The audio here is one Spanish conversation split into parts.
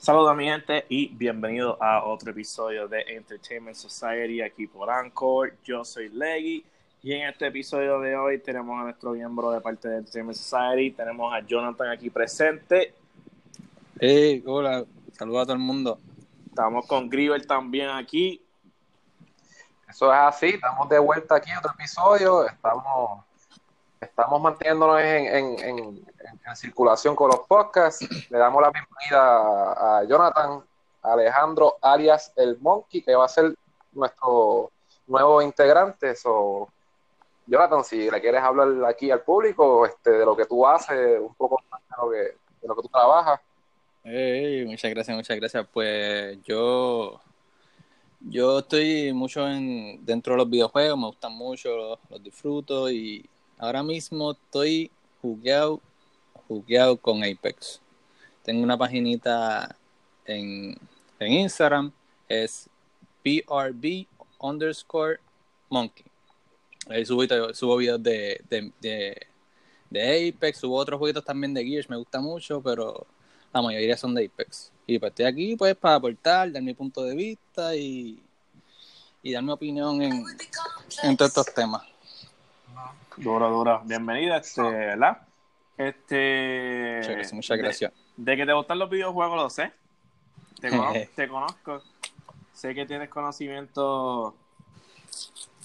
Saludos a mi gente y bienvenido a otro episodio de Entertainment Society aquí por Anchor. Yo soy Leggy y en este episodio de hoy tenemos a nuestro miembro de parte de Entertainment Society, tenemos a Jonathan aquí presente. Hey, hola, saludos a todo el mundo. Estamos con Grieber también aquí. Eso es así, estamos de vuelta aquí en otro episodio, estamos, estamos manteniéndonos en, en, en, en circulación con los podcasts. Le damos la bienvenida a Jonathan Alejandro alias el Monkey, que va a ser nuestro nuevo integrante. So, Jonathan, si le quieres hablar aquí al público este, de lo que tú haces, un poco más de lo que, de lo que tú trabajas. Muchas gracias, muchas gracias. Pues yo, yo estoy mucho en, dentro de los videojuegos, me gustan mucho, los disfruto y ahora mismo estoy jugueado, jugueado con Apex. Tengo una paginita en, en Instagram, es PRB underscore monkey. Ahí subo, subo videos de, de, de, Apex, subo otros jueguitos también de Gears, me gusta mucho, pero la mayoría son de Apex. Y pues estoy aquí pues para aportar, dar mi punto de vista y, y dar mi opinión en, en todos estos temas. Duro, duro. Bienvenida, este, ¿verdad? Este. Muchas gracias. Muchas gracias. De, de, que te gustan los videojuegos, lo sé. Te conozco, te conozco. Sé que tienes conocimiento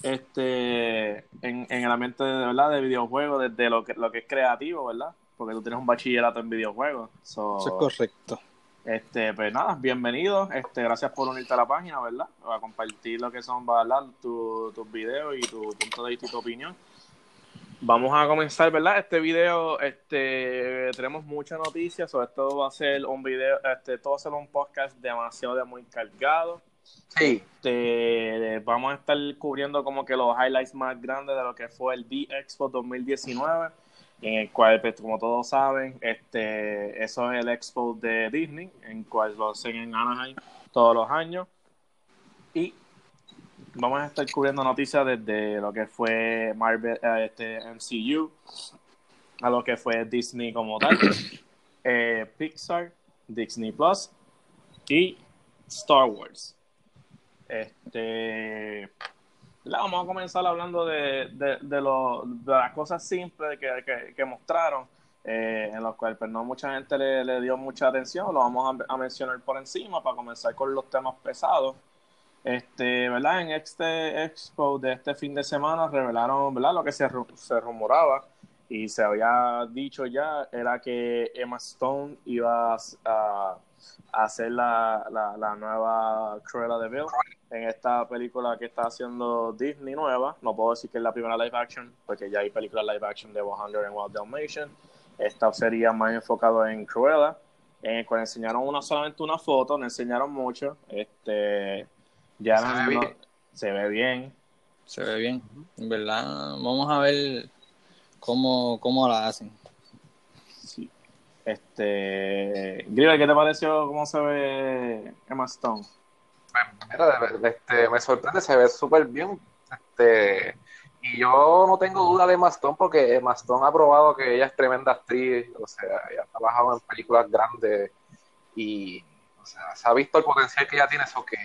este en, en el ambiente de verdad de videojuegos, desde lo que, lo que es creativo, ¿verdad? Porque tú tienes un bachillerato en videojuegos. So, Eso es correcto. Este, pues nada, bienvenido. Este, gracias por unirte a la página, ¿verdad? A compartir lo que son, ¿verdad? tus tu videos y tu punto de vista y tu opinión. Vamos a comenzar, ¿verdad? Este video, este, tenemos muchas noticias, sobre esto va a ser un video, este, todo va a ser un podcast demasiado de muy cargado. Sí. Este, vamos a estar cubriendo como que los highlights más grandes de lo que fue el D-Expo 2019, en el cual, pues, como todos saben, este, eso es el expo de Disney, en el cual lo hacen en Anaheim todos los años. Y vamos a estar cubriendo noticias desde lo que fue Marvel, este, MCU, a lo que fue Disney como tal, eh, Pixar, Disney Plus y Star Wars. Este, vamos a comenzar hablando de, de, de, lo, de las cosas simples que, que, mostraron, eh, en los cuales pues, no mucha gente le, le, dio mucha atención, lo vamos a mencionar por encima para comenzar con los temas pesados. Este, ¿verdad? En este expo de este fin de semana revelaron, ¿verdad? Lo que se, se rumoraba y se había dicho ya era que Emma Stone iba a, hacer la, la, nueva Cruella de Vil en esta película que está haciendo Disney nueva. No puedo decir que es la primera live action, porque ya hay películas live action de 100 en Wild Dalmatian. Esta sería más enfocado en Cruella, en el cual enseñaron una, solamente una foto, no enseñaron mucho. Este, ya se, no, ve no, se ve bien. Se ve bien, en verdad. Vamos a ver cómo, cómo la hacen. Sí. Este, Grieber, ¿qué te pareció cómo se ve Emma Stone? Mira, este, me sorprende, se ve súper bien. Este, y yo no tengo duda de Emma Stone porque Emma Stone ha probado que ella es tremenda actriz, o sea, ella ha trabajado en películas grandes y o sea, se ha visto el potencial que ella tiene, eso que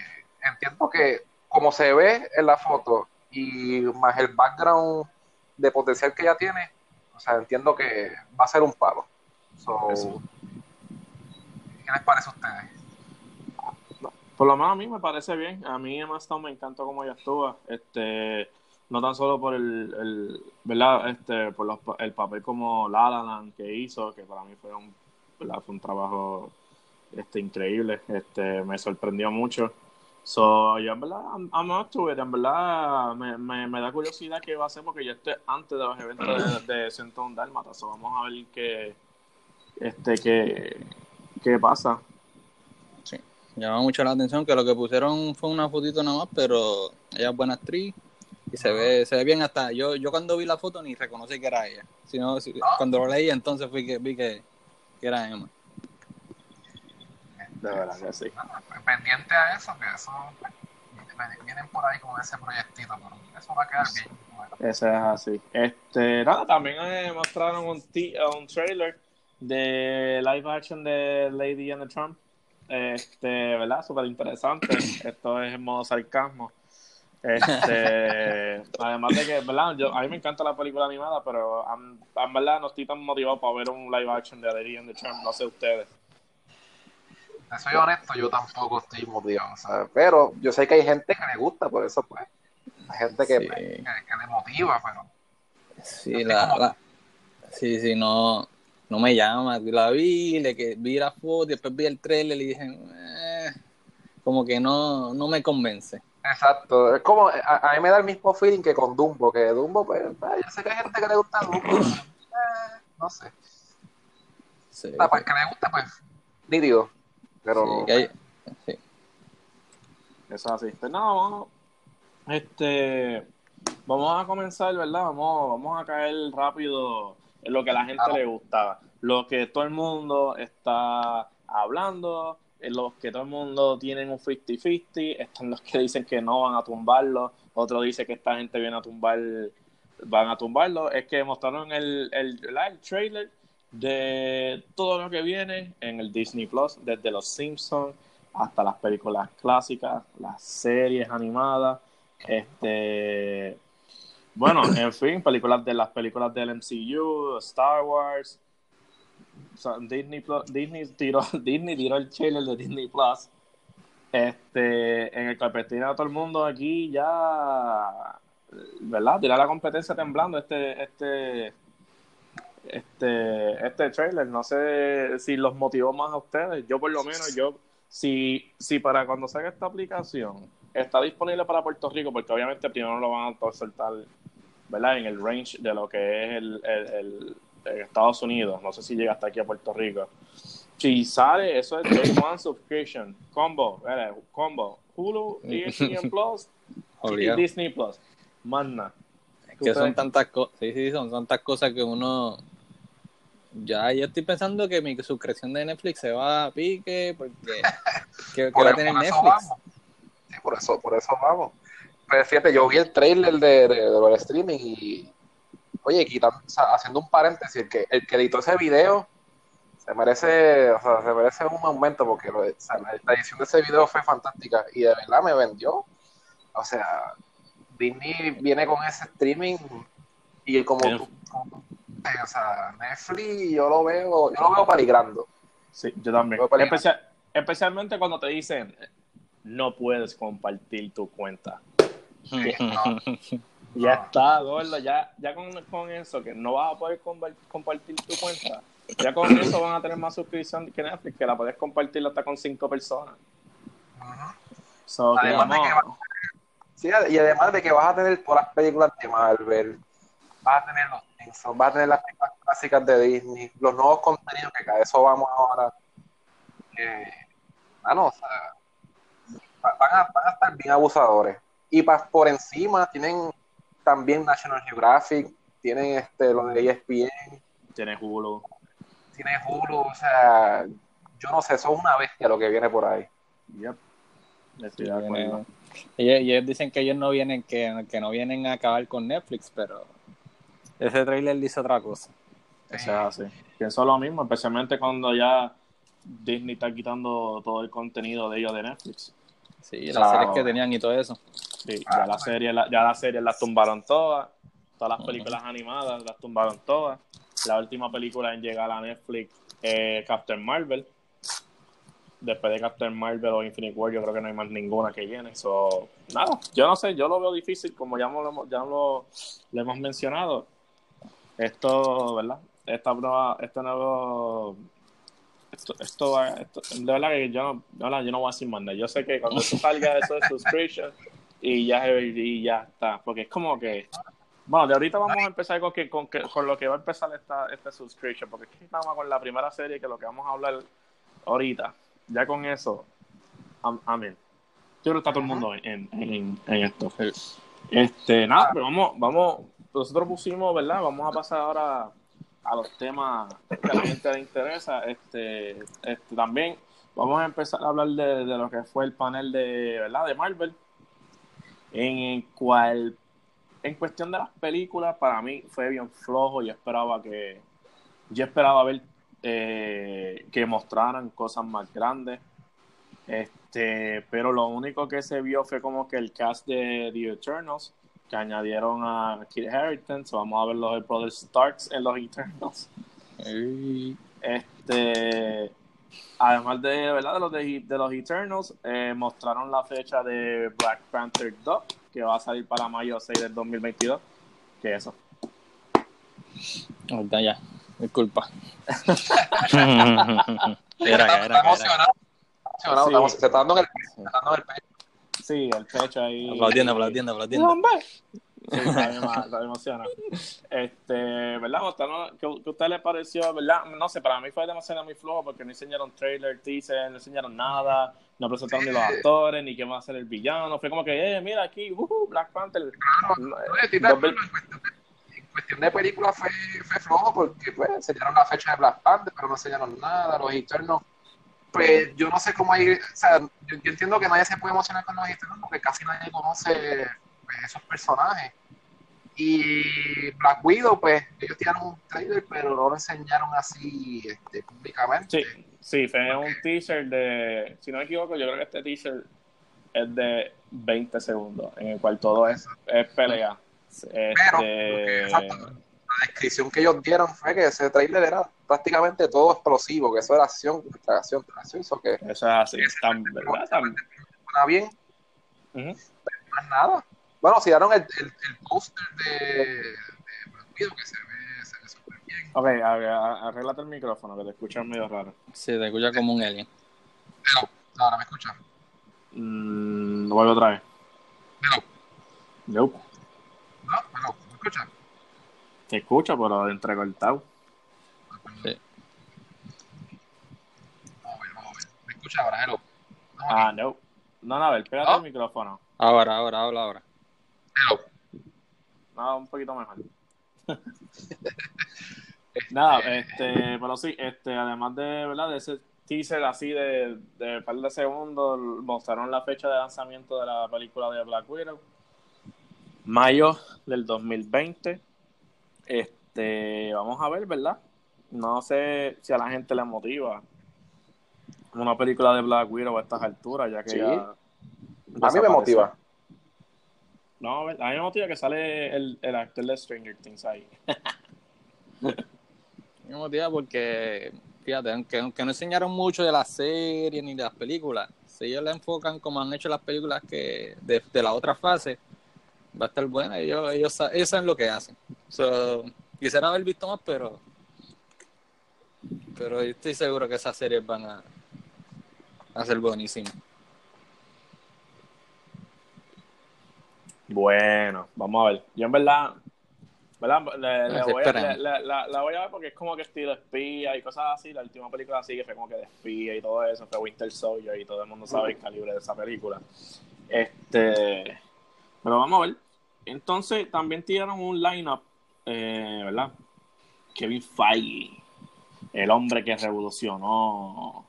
entiendo que como se ve en la foto y más el background de potencial que ella tiene, o sea, entiendo que va a ser un palo. So, ¿Qué les parece a ustedes? Por lo menos a mí me parece bien. A mí Emma Stone me encantó cómo ella actúa. Este, no tan solo por el, el ¿verdad? Este, por los, el papel como La La Land que hizo, que para mí fue un, ¿verdad? Fue un trabajo este, increíble. Este, me sorprendió mucho. So, yo en verdad, I'm, I'm up to it. En verdad, me, me, me, da curiosidad qué va a hacer porque yo estoy antes de los eventos de, de Centón Dálmata. So, vamos a ver qué, este, qué, qué pasa. Sí, llama mucho la atención que lo que pusieron fue una fotito nada más, pero ella es buena actriz y se ve, se ve bien hasta. Yo, yo cuando vi la foto ni reconocí que era ella. Sino, si, cuando lo leí, entonces fui que, vi que, que era Emma. De verdad que sí. Pendiente a eso, que eso vienen por ahí con ese proyectito, pero eso va a quedar bien. Bueno. Eso es así. Este, nada, también eh, mostraron un, un trailer de live action de Lady and the Trump. este, ¿verdad? Súper interesante. Esto es en modo sarcasmo. Este, además de que, ¿verdad? Yo, a mí me encanta la película animada, pero en verdad no estoy tan motivado para ver un live action de Lady and the Charm, no sé ustedes. Soy honesto, yo tampoco estoy motivado, Pero yo sé que hay gente que le gusta, por eso pues. Hay gente que, que, le motiva, pero. Sí, la, sí, sí, no, no me llama. La vi, le que vi la foto, después vi el trailer y dije, eh, como que no, no me convence. Exacto, es como, a, mí me da el mismo feeling que con Dumbo, que Dumbo, pues, pues yo sé que hay gente que le gusta Dumbo, eh, no sé. Sí, ah, pues que le gusta, pues, nítido, pero... Sí, hay, sí. Eso así. Pues no, vamos, este, vamos a comenzar, ¿verdad? Vamos, vamos a caer rápido en lo que a la gente le gusta, lo que todo el mundo está hablando, los que todo el mundo tienen un 50-50, están los que dicen que no van a tumbarlo, otro dice que esta gente viene a tumbar, van a tumbarlo, es que mostraron el, el, el trailer de todo lo que viene en el Disney Plus, desde los Simpsons hasta las películas clásicas, las series animadas, este bueno, en fin, películas de las películas del MCU, Star Wars, Disney, Disney, tiró, Disney tiró el trailer de Disney Plus. Este, en el carpetín a todo el mundo aquí ya, ¿verdad? Tirar la competencia temblando este, este, este, este trailer. No sé si los motivó más a ustedes. Yo por lo menos, yo, si, si para cuando salga esta aplicación está disponible para Puerto Rico, porque obviamente primero no lo van a soltar, ¿verdad? En el range de lo que es el, el Estados Unidos, no sé si llega hasta aquí a Puerto Rico. Si sale, eso es Day One Subscription, combo, combo, Hulu, ESPN Plus y Disney Plus. Manda. Que son tantas cosas, sí, sí, son tantas cosas que uno ya yo estoy pensando que mi suscripción de Netflix se va a pique porque que, va a tener Netflix. por eso, por eso vamos. Pero fíjate, yo vi el trailer de, de, de, streaming y Oye, quitando, haciendo un paréntesis, el que, el que editó ese video se merece, o sea, se merece un aumento porque la, edición de ese video fue fantástica y de verdad me vendió. O sea, Disney viene con ese streaming y como, o sea, Netflix yo lo veo, yo lo veo paligrando. Sí, yo también. especialmente cuando te dicen no puedes compartir tu cuenta. Ya está, gordo, ya, ya con, con, eso, que no vas a poder compartir tu cuenta, ya con eso van a tener más suscripción que Netflix, que la puedes compartir hasta con cinco personas. y además de que vas a tener todas las películas de Marvel, vas a tener los Simpsons, vas a tener las películas clásicas de Disney, los nuevos contenidos que cada eso vamos ahora. Eh, o sea, van a, van a estar bien abusadores. Y por encima tienen también National Geographic, tienen este, lo de ESPN. Tiene Hulu. Tiene Hulu, o sea, yo no sé, eso es una bestia lo que viene por ahí. Yep. ellos, dicen que ellos no vienen, que, que, no vienen a acabar con Netflix, pero ese trailer dice otra cosa. Eso es así. Pienso lo mismo, especialmente cuando ya Disney está quitando todo el contenido de ellos de Netflix. Sí, las series que tenían y todo eso. Sí, ya la serie, ya la serie las tumbaron todas, todas las películas animadas las tumbaron todas. La última película en llegar a Netflix es Captain Marvel. Después de Captain Marvel o Infinite War, yo creo que no hay más ninguna que viene. So, nada, yo no sé, yo lo veo difícil, como ya, lo, ya lo, hemos mencionado. Esto, ¿verdad? Esta prueba, este nuevo esto, esto, esto, de verdad que yo, no, yo no voy a decir más. Yo sé que cuando salga eso de subscription, y ya, y ya está. Porque es como que. Bueno, de ahorita vamos a empezar con, que, con, que, con lo que va a empezar esta, esta subscription. Porque es que estamos con la primera serie que lo que vamos a hablar ahorita. Ya con eso. Amén. Yo creo que está todo el mundo en, en, en esto. Este, nada, pero vamos, vamos. Nosotros pusimos, ¿verdad? Vamos a pasar ahora a los temas que a la gente le interesa. Este, este, también vamos a empezar a hablar de, lo que fue el panel de, ¿verdad? De Marvel en el cual, en cuestión de las películas, para mí fue bien flojo. Yo esperaba que, yo esperaba ver eh, que mostraran cosas más grandes. Este, pero lo único que se vio fue como que el cast de The Eternals, que añadieron a Kit Harington, so vamos a ver los Brothers Starks en los Eternals. Este, además de, ¿verdad? de los de, de los Eternals, eh, mostraron la fecha de Black Panther 2, que va a salir para mayo 6 del 2022. Que eso. Ahorita ya, disculpa. Era, era, era, emocionado. emocionado, Sí. estamos- se está dando en el, se está dando en el pecho. Sí, el pecho ahí. Aplaudiendo, aplaudiendo, aplaudiendo. Sí, está bien, ma- está bien emocionado. Este, ¿verdad? ¿Qué, qué a usted le pareció? ¿Verdad? No sé, para mí fue demasiado muy flojo porque no enseñaron trailer, teaser, no enseñaron nada, no presentaron ni los actores, ni quién va a ser el villano. Fue como que, eh, mira aquí, uh, Black Panther. En cuestión de- película fue, fue flojo porque pues, enseñaron la fecha de Black Panther, pero no enseñaron nada, los Eternos. Pues yo no sé cómo hay, o sea, yo, yo entiendo que nadie se puede emocionar con los Eternos porque casi nadie conoce pues, esos personajes. Y Black Widow, pues ellos tiraron un trailer, pero no lo enseñaron así este, públicamente. Sí, sí, fue un teaser de, si no me equivoco, yo creo que este teaser es de 20 segundos, en el cual todo es, es pelea. Pero, Este, exacto, la descripción que ellos dieron fue que ese trailer era prácticamente todo explosivo, que eso era acción, tras acción, eso que eso es así, tan, ¿verdad? Tan- suena bien, más nada. Bueno, si dieron el, el, el póster de, de Black Widow, que se ve, se ve súper bien. Ok, arréglate el micrófono, que te escuchas medio raro. Sí, te escucha como un alien. Pero, ahora me escuchan. Mm, lo vuelvo otra vez. Pero, Nope. no, pero, ¿me escuchan? Te escucho, pero entrecortado. Sí. Vamos a ver, vamos a ver. ¿Me escucha ahora? Hello. No, Ah, no. No, no, a ver, pégate ¿Ah? el micrófono. Ahora, ahora, habla ahora. hello. No, un poquito mejor. Nada, este, pero sí, este, además de, ¿verdad? de ese teaser así de, de un par de segundos, mostraron la fecha de lanzamiento de la película de Black Widow. Mayo del 2020. Este, vamos a ver, ¿verdad? No sé si a la gente le motiva una película de Black Widow a estas alturas, ya que Sí. ya A mí me motiva. No, a mí me motiva que sale el, el actor de Stranger Things ahí. Me motiva porque, fíjate, aunque, aunque no enseñaron mucho de la serie ni de las películas, si ellos la enfocan como han hecho las películas que de, de la otra fase, va a estar buena. Ellos, ellos, ellos saben lo que hacen. So, quisiera haber visto más, pero pero yo estoy seguro que esas series van a, a ser buenísimas. Bueno, vamos a ver. Yo en verdad, ¿verdad? Le, le sí, voy a, esperemos. le- le- la, la voy a ver porque es como que estilo espía y cosas así. La última película así que fue como que de espía y todo eso, fue Winter Soldier y todo el mundo sabe el calibre de esa película. Este, pero vamos a ver. Entonces también tiraron un lineup, eh, ¿verdad? Kevin Feige, el hombre que revolucionó.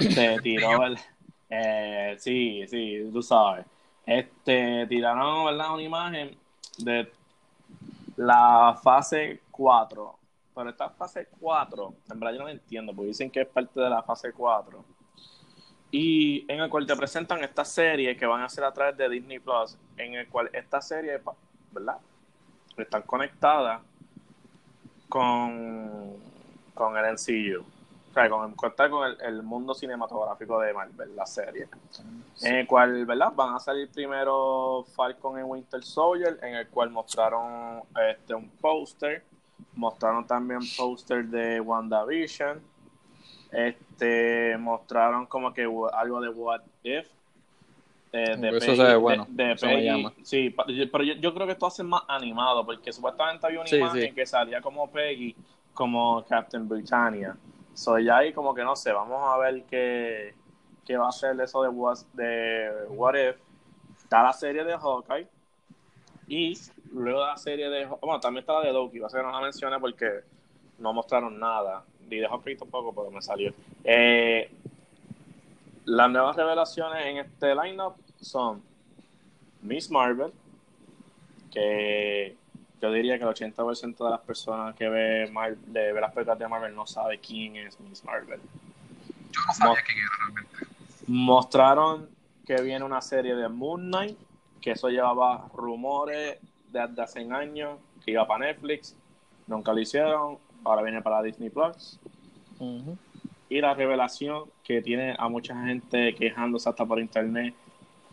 Este tiró el, eh, sí, sí, tú sabes. Este, tiraron, ¿verdad? Una imagen de la fase 4. Pero esta fase 4, en verdad yo no la entiendo, porque dicen que es parte de la fase 4. Y en el cual te presentan esta serie que van a hacer a través de Disney Plus, en el cual esta serie, ¿verdad? Están conectadas con, con el MCU. O sea, con, contar con el, el mundo cinematográfico de Marvel, la serie. En el cual, ¿verdad? Van a salir primero Falcon en Winter Soldier, en el cual mostraron este un póster. Mostraron también póster de WandaVision. Este, mostraron como que algo de What If. Eh, de Eso se ve bueno, de- de eso me Peggy. llama. Sí, pero yo, yo creo que esto hace más animado, porque supuestamente había una Sí, imagen sí. que salía como Peggy, como Captain Britannia. Soy ahí como que no sé, vamos a ver qué, qué va a ser eso de What, de What If. Está la serie de Hawkeye. Y luego la serie de bueno, también está la de Loki, va a ser que no la mencioné porque no mostraron nada. Y de Hawkeye tampoco, pero me salió. Eh, las nuevas revelaciones en este lineup son Miss Marvel, que yo diría que el 80% de las personas que ve, Mar- de, ve las películas de Marvel no sabe quién es Miss Marvel. Yo no sabía quién era realmente. Mostraron que viene una serie de Moon Knight, que eso llevaba rumores de, hace años, que iba para Netflix, nunca lo hicieron, ahora viene para Disney Plus. Y la revelación que tiene a mucha gente quejándose hasta por internet,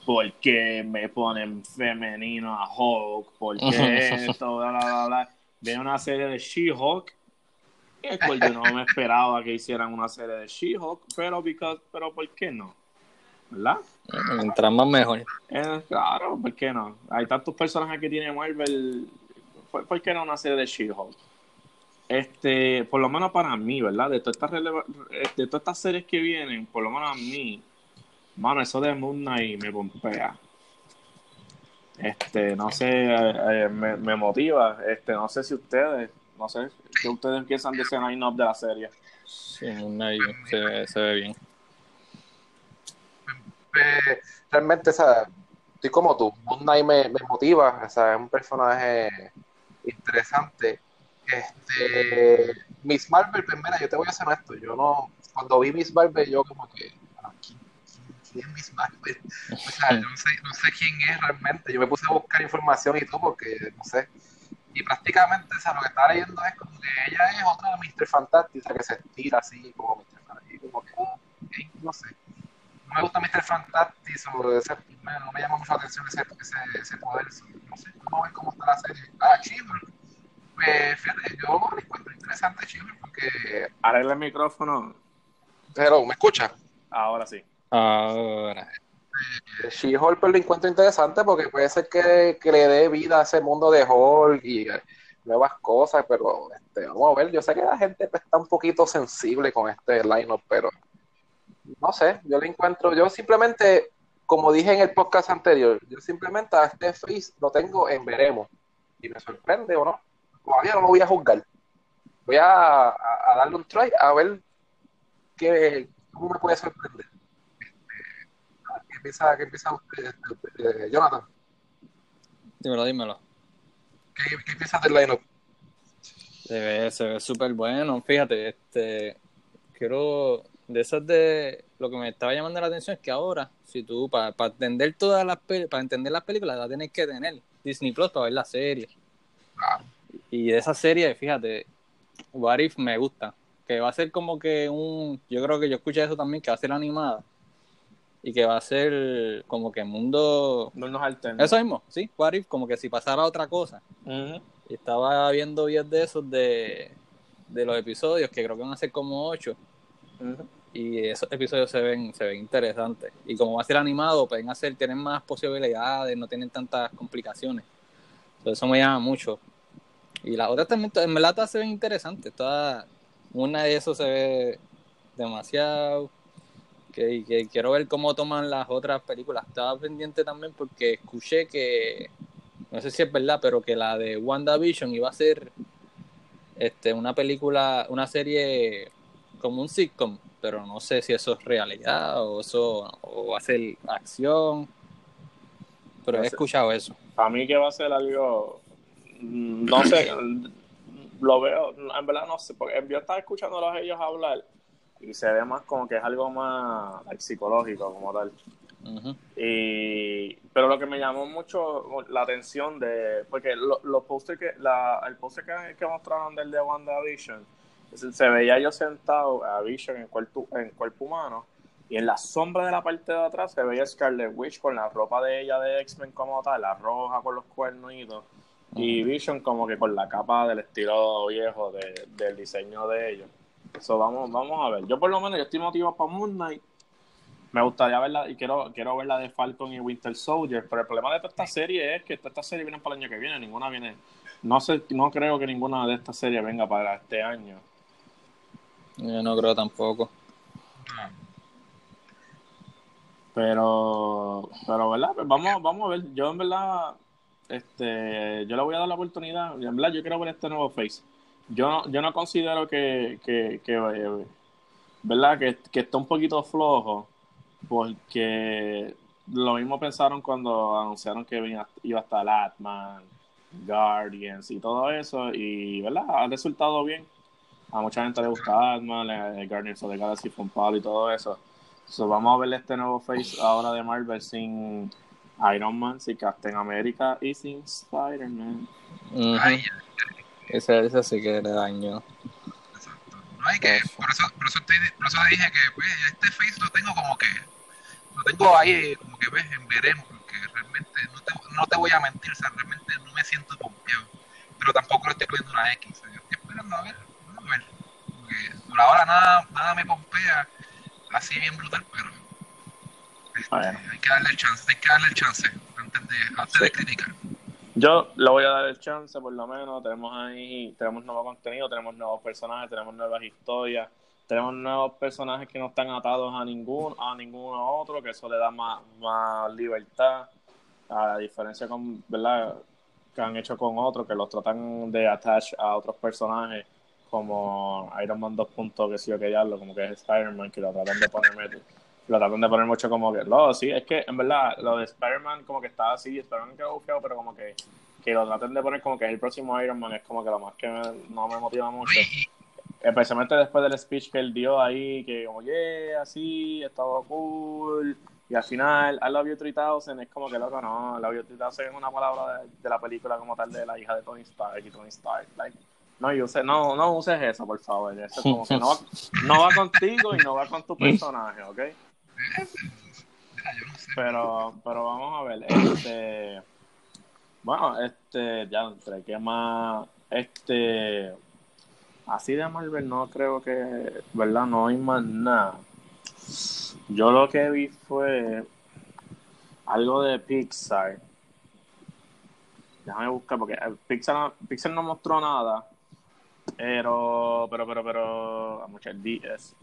porque me ponen femenino a Hulk, porque esto, bla, bla, bla, bla. Viene una serie de She-Hulk, que yo no me esperaba que hicieran una serie de She-Hulk, pero, pero ¿por qué no? ¿verdad? Mientras más mejor. Eh, claro, ¿por qué no? Hay tantos personajes que tiene Marvel, ¿por, qué no una serie de She-Hulk? Este, por lo menos para mí, ¿verdad? De todas estas de todas estas series que vienen, por lo menos a mí, mano, eso de Moon Knight me pompea. Este, no sé, eh, eh, me, me, motiva. Este, no sé si ustedes, no sé, que ustedes piensan de ese line-up de la serie. Sí, Moon Knight se, se ve bien realmente, o sea, estoy como tú, Moon Knight me, me motiva, o sea, es un personaje interesante. Este, Miss Marvel, primera, pues yo te voy a hacer esto, yo no, cuando vi Miss Marvel, yo como que, ah, ¿quién, quién, es Marvel? O sea, yo no sé, no sé quién es realmente, yo me puse a buscar información y todo, porque, no sé, y prácticamente, o sea, lo que estaba leyendo es como que ella es otro de Mr. Fantastic, o sea, que se estira así, como Mr. Fantastic, como que, no sé no me gusta Mr. Fantastic, ese, no me llama mucho la atención ese, ese, ese poder. No sé, vamos a ver cómo está la serie. Ah, Chiver. Pues fíjate, yo lo encuentro interesante Chiver porque. Arregla el micrófono. Pero, ¿me escucha? Ahora sí. Ahora. Eh, She-Hulk pues, lo encuentro interesante porque puede ser que, le dé vida a ese mundo de Hulk y eh, nuevas cosas, pero este, vamos a ver. Yo sé que la gente pues, está un poquito sensible con este line-up, pero no sé, yo lo encuentro, yo simplemente, como dije en el podcast anterior, yo simplemente a este face lo tengo en veremos. Y me sorprende o no. Todavía no lo voy a juzgar. Voy a, darle un try a ver qué, cómo me puede sorprender. ¿Qué empieza, qué empieza usted, este, eh, Jonathan? Dímelo, dímelo. ¿Qué, qué piensas del lineup? Se ve, se ve súper bueno. Fíjate, este quiero de esas de lo que me estaba llamando la atención es que ahora, si tú para entender todas las para entender las películas, la tienes que tener Disney Plus para ver la serie. Y de esa serie, fíjate, What If me gusta, que va a ser como que un, yo creo que yo escuché eso también, que va a ser animada y que va a ser como que mundo no nos Eso mismo, sí, What If, como que si pasara otra cosa. Y estaba viendo 10 de esos de, de los episodios, que creo que van a ser como 8 y esos episodios se ven, se ven interesantes. Y como va a ser animado, pueden hacer, tienen más posibilidades, no tienen tantas complicaciones. Entonces eso me llama mucho. Y las otras también, en verdad se ven interesantes. Toda, una de esos se ve demasiado. Que, que, quiero ver cómo toman las otras películas. Estaba pendiente también porque escuché que, no sé si es verdad, pero que la de WandaVision iba a ser este, una película, una serie como un sitcom, pero no sé si eso es realidad o eso o va a ser acción. Pero he escuchado eso. A mí que va a ser algo, mm, no sé, lo veo, en verdad no sé, porque yo estaba escuchando a ellos hablar y se ve más como que es algo más psicológico como tal. y, pero lo que me llamó mucho la atención de, porque los lo posters que, la, el poster que, que mostraron del de WandaVision, se veía yo sentado a Vision en cuerpo, en cuerpo humano y en la sombra de la parte de atrás se veía Scarlet Witch con la ropa de ella de X-Men como tal, la roja con los cuernitos y Vision como que con la capa del estilo viejo del diseño de ellos. Eso vamos, vamos a ver. Yo por lo menos yo estoy motivado para Moon Knight. Me gustaría verla y quiero, quiero ver la de Falcon y Winter Soldier, pero el problema de toda esta serie es que toda esta serie viene para el año que viene, ninguna viene, no sé, no creo que ninguna de estas series venga para este año. Yo no creo tampoco. Pero, pero, ¿verdad? Pues vamos, vamos a ver. Yo, en verdad, este, yo le voy a dar la oportunidad. En verdad, yo quiero ver este nuevo Face. Yo, yo no considero que, que, que eh, ¿verdad? Que, que está un poquito flojo. Porque lo mismo pensaron cuando anunciaron que iba a estar Atman, Guardians y todo eso. Y, ¿verdad? Ha resultado bien a mucha gente le gusta Batman, el Guardians of the Galaxy Palo y todo eso. So, vamos a ver este nuevo face ahora de Marvel sin Iron Man, sin Captain America y sin Spider-Man. Ujú. Ay, Esa, esa sí que le daño. exacto. No hay que, por eso, por eso, te- por eso dije que pues, este face lo tengo como que, lo tengo ahí como que ves, en veremos, porque realmente no te, no te voy a mentir, o sea, realmente no me siento pompeado, pero tampoco le estoy poniendo una X, o sea, yo estoy esperando a ver, vamos a ver, porque por ahora nada, nada me pompea así bien brutal, pero este, hay que darle el chance, hay que darle el chance antes de, antes de criticar. Yo le voy a dar el chance, por lo menos. Tenemos ahí, tenemos nuevo contenido, tenemos nuevos personajes, tenemos nuevas historias, tenemos nuevos personajes que no están atados a ningún, a ninguno otro, que eso le da más, más libertad, a diferencia con, ¿verdad? que han hecho con otros, que los tratan de attach a otros personajes, como Iron Man 2. que sí o que diablo, como que es Spider-Man, que lo tratan de poner lo tratan de poner mucho como que, no, sí, es que en verdad lo de Spider-Man como que está así, Spider-Man quedó bufiado, pero como que, que lo traten de poner como que el próximo Iron Man es como que lo más que me- no me motiva mucho. Especialmente después del speech que él dio ahí, que como, yeah, así, estaba cool. Y al final, I love you 3000 es como que loco, no, I love you 3000 es una palabra de, de la película como tal de la hija de Tony Stark y Tony Stark. Like, no, use, no, no uses eso, por favor. Eso es como que no no va contigo y no va con tu personaje, ¿ok? Pero, pero vamos a ver, este, bueno, este, ya entre qué más, este, así de Marvel no creo que, ¿verdad? No hay más nada. Yo lo que vi fue algo de Pixar. Déjame buscar porque eh, Pixar, Pixar no mostró nada. Pero, pero, pero, pero, muchas DS,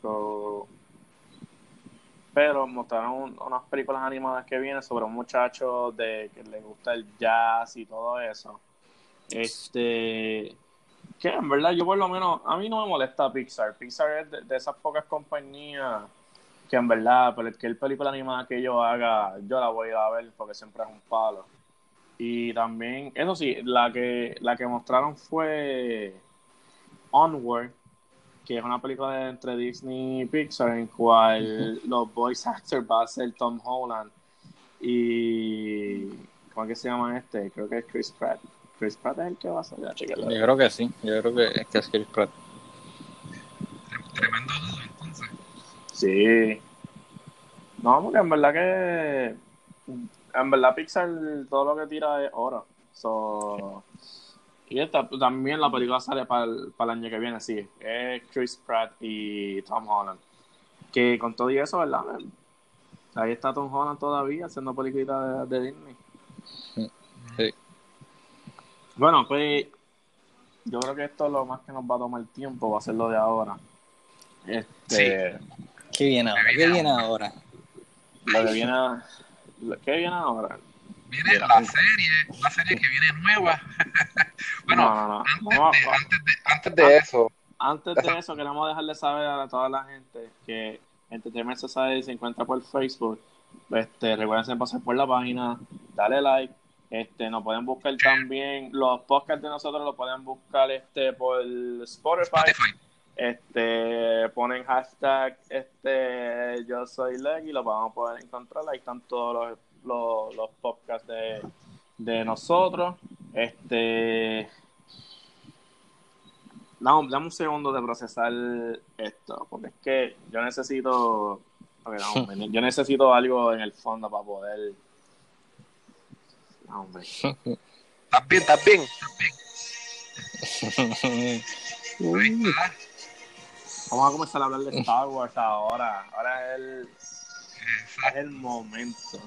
pero, mostraron un- unas películas animadas que vienen sobre un muchacho de que le gusta el jazz y todo eso. Este, que en verdad yo por lo menos, a mí no me molesta Pixar. Pixar es de, esas pocas compañías que en verdad, cualquier película animada que yo haga, yo la voy a ver porque siempre es un palo. Y también, eso sí, la que, la que mostraron fue Onward, que es una película de- entre Disney y Pixar en cual los voice actors va a ser Tom Holland y ¿cómo es que se llama este? Creo que es Chris Pratt. Chris Pratt es el que va a salir, Yo creo que sí. Yo creo que, que es Chris Pratt. Tremendo dudo, entonces. Sí. No, porque en verdad que en verdad Pixar todo lo que tira es oro. So, y esta, también la película sale para el, para el año que viene, sí. Es Chris Pratt y Tom Holland. Que con todo y eso, ¿verdad? Ahí está Tom Holland todavía haciendo películas de, de Disney. Sí. Bueno, pues yo creo que esto lo más que nos va a tomar tiempo va a ser lo de ahora. Este, ¿Qué viene ahora? ¿Qué viene ahora? lo que viene, lo que viene ahora. Viene la serie, una serie que viene nueva. bueno, No, no, no. antes, Vamos de, a- antes, de, antes de eso, Antes de eso, queremos dejarle saber a toda la gente que Entertainment Society se encuentra por Facebook. Este, recuerden pasar por la página, dale like. Este, nos pueden buscar también, los podcasts de nosotros los pueden buscar este por Spotify. Spotify. Este, ponen hashtag este yo soy Leg y lo vamos a poder encontrar. Ahí están todos los, los, los podcasts de, de nosotros. Este no, dame un segundo de procesar esto, porque es que yo necesito ok, no, hombre, yo necesito algo en el fondo para poder no, hombre. ¿Estás bien? ¿Estás bien? Vamos a comenzar a hablar de Star Wars ahora. Ahora es el, es el momento.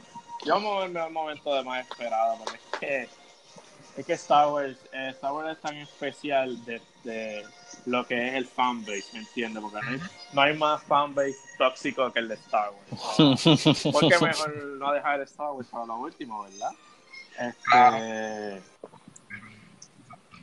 Yo me voy el momento de más esperado, porque es que, es que Star Wars, eh, Star Wars es tan especial de, de lo que es el fanbase, ¿me entiendes? Porque no hay, no hay más fanbase tóxico que el de Star Wars. Porque mejor no dejar el Star Wars para lo último, ¿verdad? Este,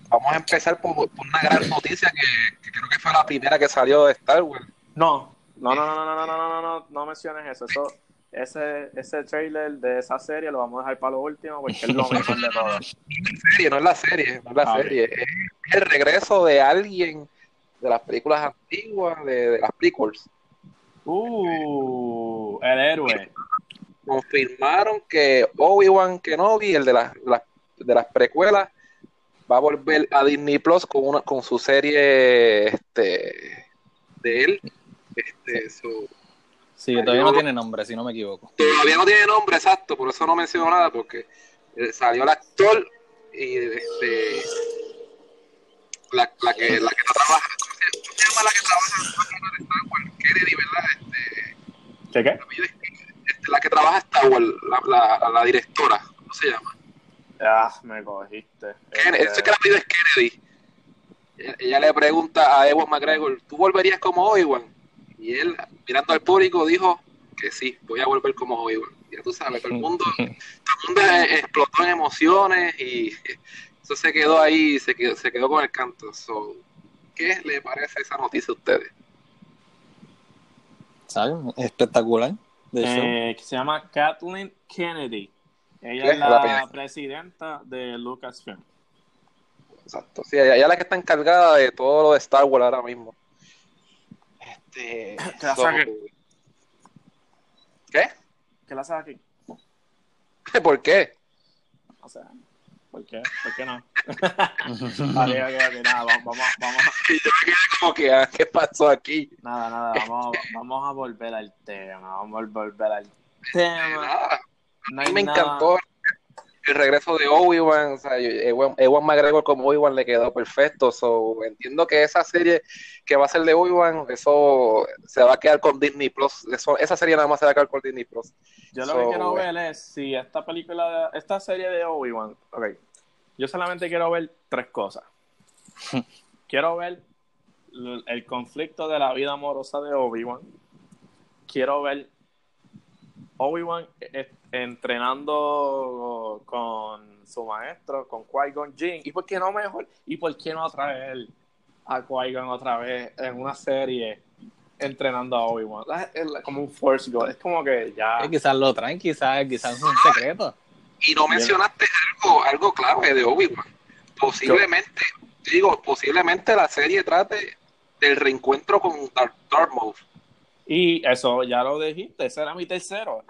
Vamos a empezar por, por una gran noticia que, que creo que fue la primera que salió de Star Wars. No, no, no, no, no, no, no, no, no, no, no menciones eso. Eso, ese, ese trailer de esa serie lo vamos a dejar para lo último porque es lo mejor de todo. No es la serie, no es la serie, no es la Ah, serie. Es el regreso de alguien de las películas antiguas, de, de las prequels. Uh, el héroe. confirmaron que Obi-Wan Kenobi, el de las, las- de las precuelas, va a volver a Disney Plus con una con su serie este de él. Este, so- Sí, todavía no tiene nombre, si no me equivoco. todavía no tiene nombre exacto, por eso no menciono nada, porque eh, salió el actor y este la, la que la que trabaja, ¿cómo se, llama la que trabaja en la Star Wars? Kennedy, ¿verdad? Este, ¿Qué qué? este, la que trabaja Star Wars, la, la, la directora, ¿cómo se llama? Ah, me cogiste. Kennedy, Este, eso es que la apellido es Kennedy. Ella, ella le pregunta a Ewan McGregor, ¿tú volverías como Obi-Wan? Y él, mirando al público, dijo que sí, voy a volver como Obi-Wan. Ya tú sabes, todo el mundo, todo el mundo explotó en emociones y eso se quedó ahí, se quedó, se quedó con el canto. So, ¿Qué le parece esa noticia a ustedes? ¿Sabes? Espectacular. Eh, que se llama Kathleen Kennedy. Ella ¿Qué? es la presidenta de Lucasfilm. Exacto. Sí, ella, ella es la que está encargada de todo lo de Star Wars ahora mismo. Este, ¿Qué la so- saque? ¿Qué? ¿Qué la? ¿Por qué? O sea, ¿por qué? ¿Por qué no? Vale, ok, ok, nada, vamos, vamos, como que, ah, ¿qué pasó aquí? nada, nada, vamos, vamos a volver al tema, vamos a volver al tema. No hay me nada- encantó el regreso de Obi-Wan. O sea, yo- Ewan, Ewan McGregor como Obi-Wan le quedó perfecto. So, entiendo que esa serie que va a ser de Obi-Wan, eso se va a quedar con Disney Plus. Eso, esa serie nada más se va a quedar con Disney Plus. Yo lo So, que quiero eh. ver es si esta película, esta serie de Obi-Wan, ok, yo solamente quiero ver tres cosas. quiero ver el conflicto de la vida amorosa de Obi-Wan. Quiero ver Obi-Wan eh, entrenando con su maestro, con Qui-Gon Jinn. ¿Y por qué no mejor? ¿Y por qué no traer a Qui-Gon otra vez en una serie entrenando a Obi-Wan? Es- es como un Force Ghost. Es como que ya... eh, quizás lo traen, quizás, quizás es un secreto. Y no mencionaste algo, algo clave de Obi-Wan. Posiblemente, digo, posiblemente la serie trate del reencuentro con Darth, Darth Maul. Y eso ya lo dijiste, ese era mi tercero.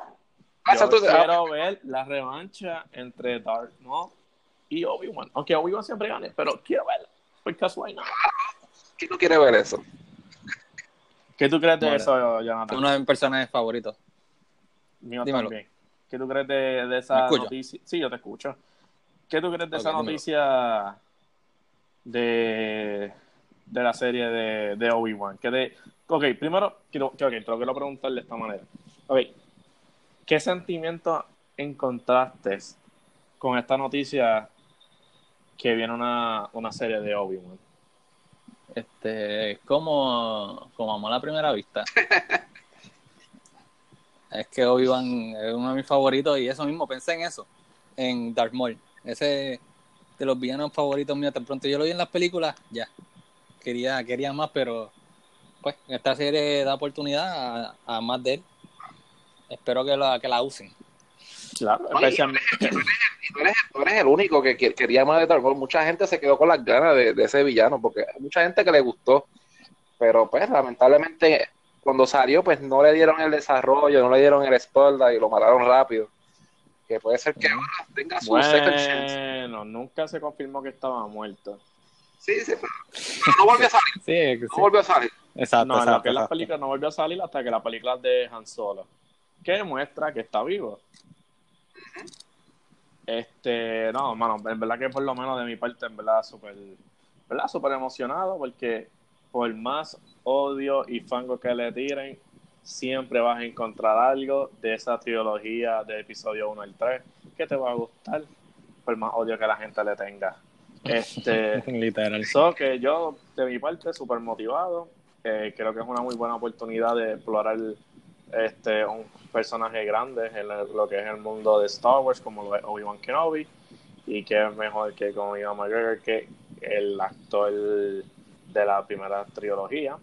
Ah, Yo quiero ver la revancha entre Darth Maul y Obi-Wan. Aunque Obi-Wan siempre gane, pero quiero verla. Porque why not? ¿Quién no quiere ver eso? ¿Qué tú crees de Bueno, eso, Jonathan? Uno de mis personajes favoritos. Mío dímelo. también. ¿Qué tú crees de, de ¿Me esa noticia? Sí, yo te escucho. ¿Qué tú crees de esa dímelo. noticia de, de la serie de, de Obi-Wan? De, ok, primero, quiero, que- ok, te lo quiero preguntar de esta manera. Ok, ¿qué sentimiento encontraste con esta noticia que viene una, una serie de Obi-Wan? Este, es como, como amor a la primera vista. es que Obi-Wan es uno de mis favoritos y eso mismo, pensé en eso, en Darth Maul. Ese de los villanos favoritos míos, tan pronto yo lo vi en las películas, ya. Quería, quería más, pero pues esta serie da oportunidad a, a más de él. Espero que la, que la usen. Claro, Oye, especialmente. Y tú eres, tú eres el único que, que- quería más de Darth Maul. Mucha gente se quedó con las ganas de, de ese villano, porque hay mucha gente que le gustó. Pero pues lamentablemente cuando salió pues no le dieron el desarrollo, no le dieron el espalda y lo mataron rápido. Que puede ser que ahora tenga su second chance. Bueno, nunca se confirmó que estaba muerto. Sí, sí, pero, pero no volvió a salir, Sí, que no sí. volvió a salir. Exacto, no, en lo exacto, que la exacto. película no volvió a salir hasta que la película de Han Solo. Que demuestra que está vivo. Este, no, mano, en verdad que por lo menos de mi parte, en verdad, súper, ¿verdad? Súper emocionado porque por más odio y fango que le tiren, siempre vas a encontrar algo de esa trilogía de episodio 1 al 3 que te va a gustar, por más odio que la gente le tenga. Este, Literal. So que yo, de mi parte, súper motivado. Eh, creo que es una muy buena oportunidad de explorar este un personaje grande en lo que es el mundo de Star Wars, como lo es Obi-Wan Kenobi. Y que es mejor que con Ian McGregor, que el actor de la primera trilogía.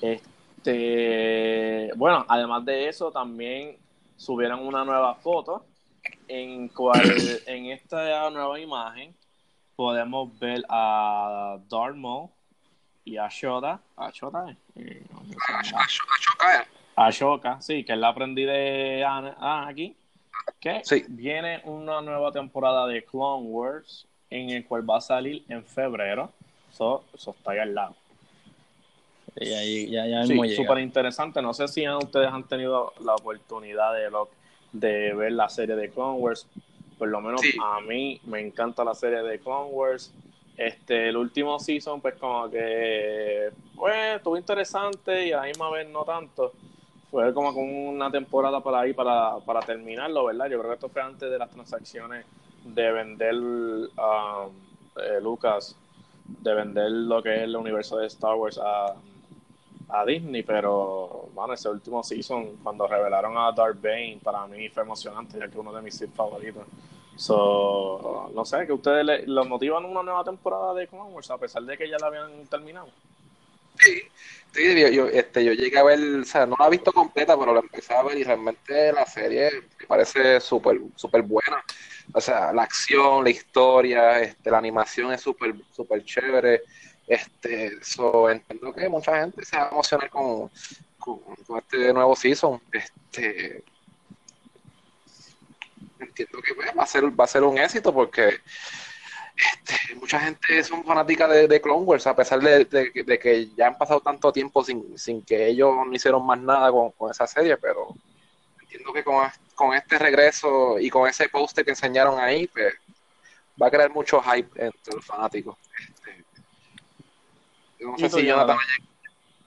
Este, bueno, además de eso, también subieron una nueva foto en cual en esta nueva imagen podemos ver a Darth Maul y a Yoda. A Yoda, eh, A, sí, que es la aprendí de aquí. Que Sí. viene una nueva temporada de Clone Wars en el cual va a salir en febrero. Eso, eso está ahí al lado. Y ahí ya, ya Sí, súper interesante. No sé si ustedes han tenido la oportunidad de, lo, de ver la serie de Clone Wars. Por lo menos Sí. a mí me encanta la serie de Clone Wars. Este, el último season, pues como que, pues, estuvo interesante y a la misma vez no tanto. Fue como con una temporada para ahí para, para terminarlo, ¿verdad? Yo creo que esto fue antes de las transacciones de vender um, eh, Lucas, de vender lo que es el universo de Star Wars a, a Disney, pero bueno, ese último season, cuando revelaron a Darth Bane, para mí fue emocionante, ya que uno de mis favoritos. So, no sé, que ustedes le, los motivan una nueva temporada de Clone a pesar de que ya la habían terminado. Sí, sí, yo, yo, este, yo llegué a ver, o sea, no la he visto completa, pero la empecé a ver y realmente la serie me parece súper súper buena. O sea, la acción, la historia, este, la animación es súper súper chévere. Este, so, entiendo que mucha gente se va a emocionar con, con, con este nuevo season. Este, entiendo que pues, va a ser va a ser un éxito porque este, mucha gente son fanáticas de, de Clone Wars, a pesar de, de- de que ya han pasado tanto tiempo sin, sin que ellos no hicieron más nada con, con esa serie, pero entiendo que con, con este regreso y con ese póster que enseñaron ahí, pues, va a crear mucho hype entre los fanáticos. Este, yo no ¿Y sé si Jonathan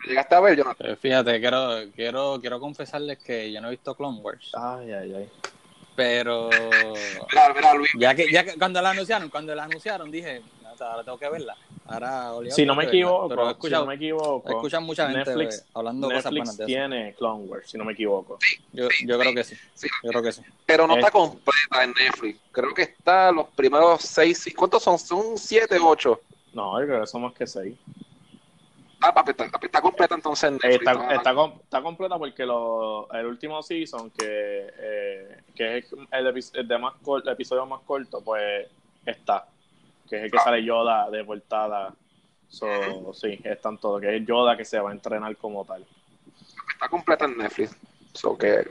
llegaste a ver, Jonathan. Eh, Fíjate, quiero, quiero, quiero confesarles que yo no he visto Clone Wars, Ay, ay, ay. Pero Mira, mira, Luis, ya que, ya que cuando la anunciaron, cuando la anunciaron dije, "Nata, ahora tengo que verla. Ahora Si no me tengo que verla". equivoco, si no me equivoco, escuchan mucha gente Netflix- hablando cosas Netflix buenas de eso. tiene Clone Wars, si no me equivoco. Yo, yo creo que sí, Sí. yo creo que sí. pero no está completa en Netflix. Creo que está los primeros seis, ¿cuántos son? Son siete, ocho. No, yo creo que somos que seis. Ah, papi, está, completa entonces en Eh, Netflix. Está, está, com- está completa porque lo, el último season, que, eh, que es el, epi- el de más cor- el episodio más corto, pues está. Que es el que Ah. sale Yoda de portada. So, sí, están todos. Que es Yoda que se va a entrenar como tal. Está completa en Netflix. So que,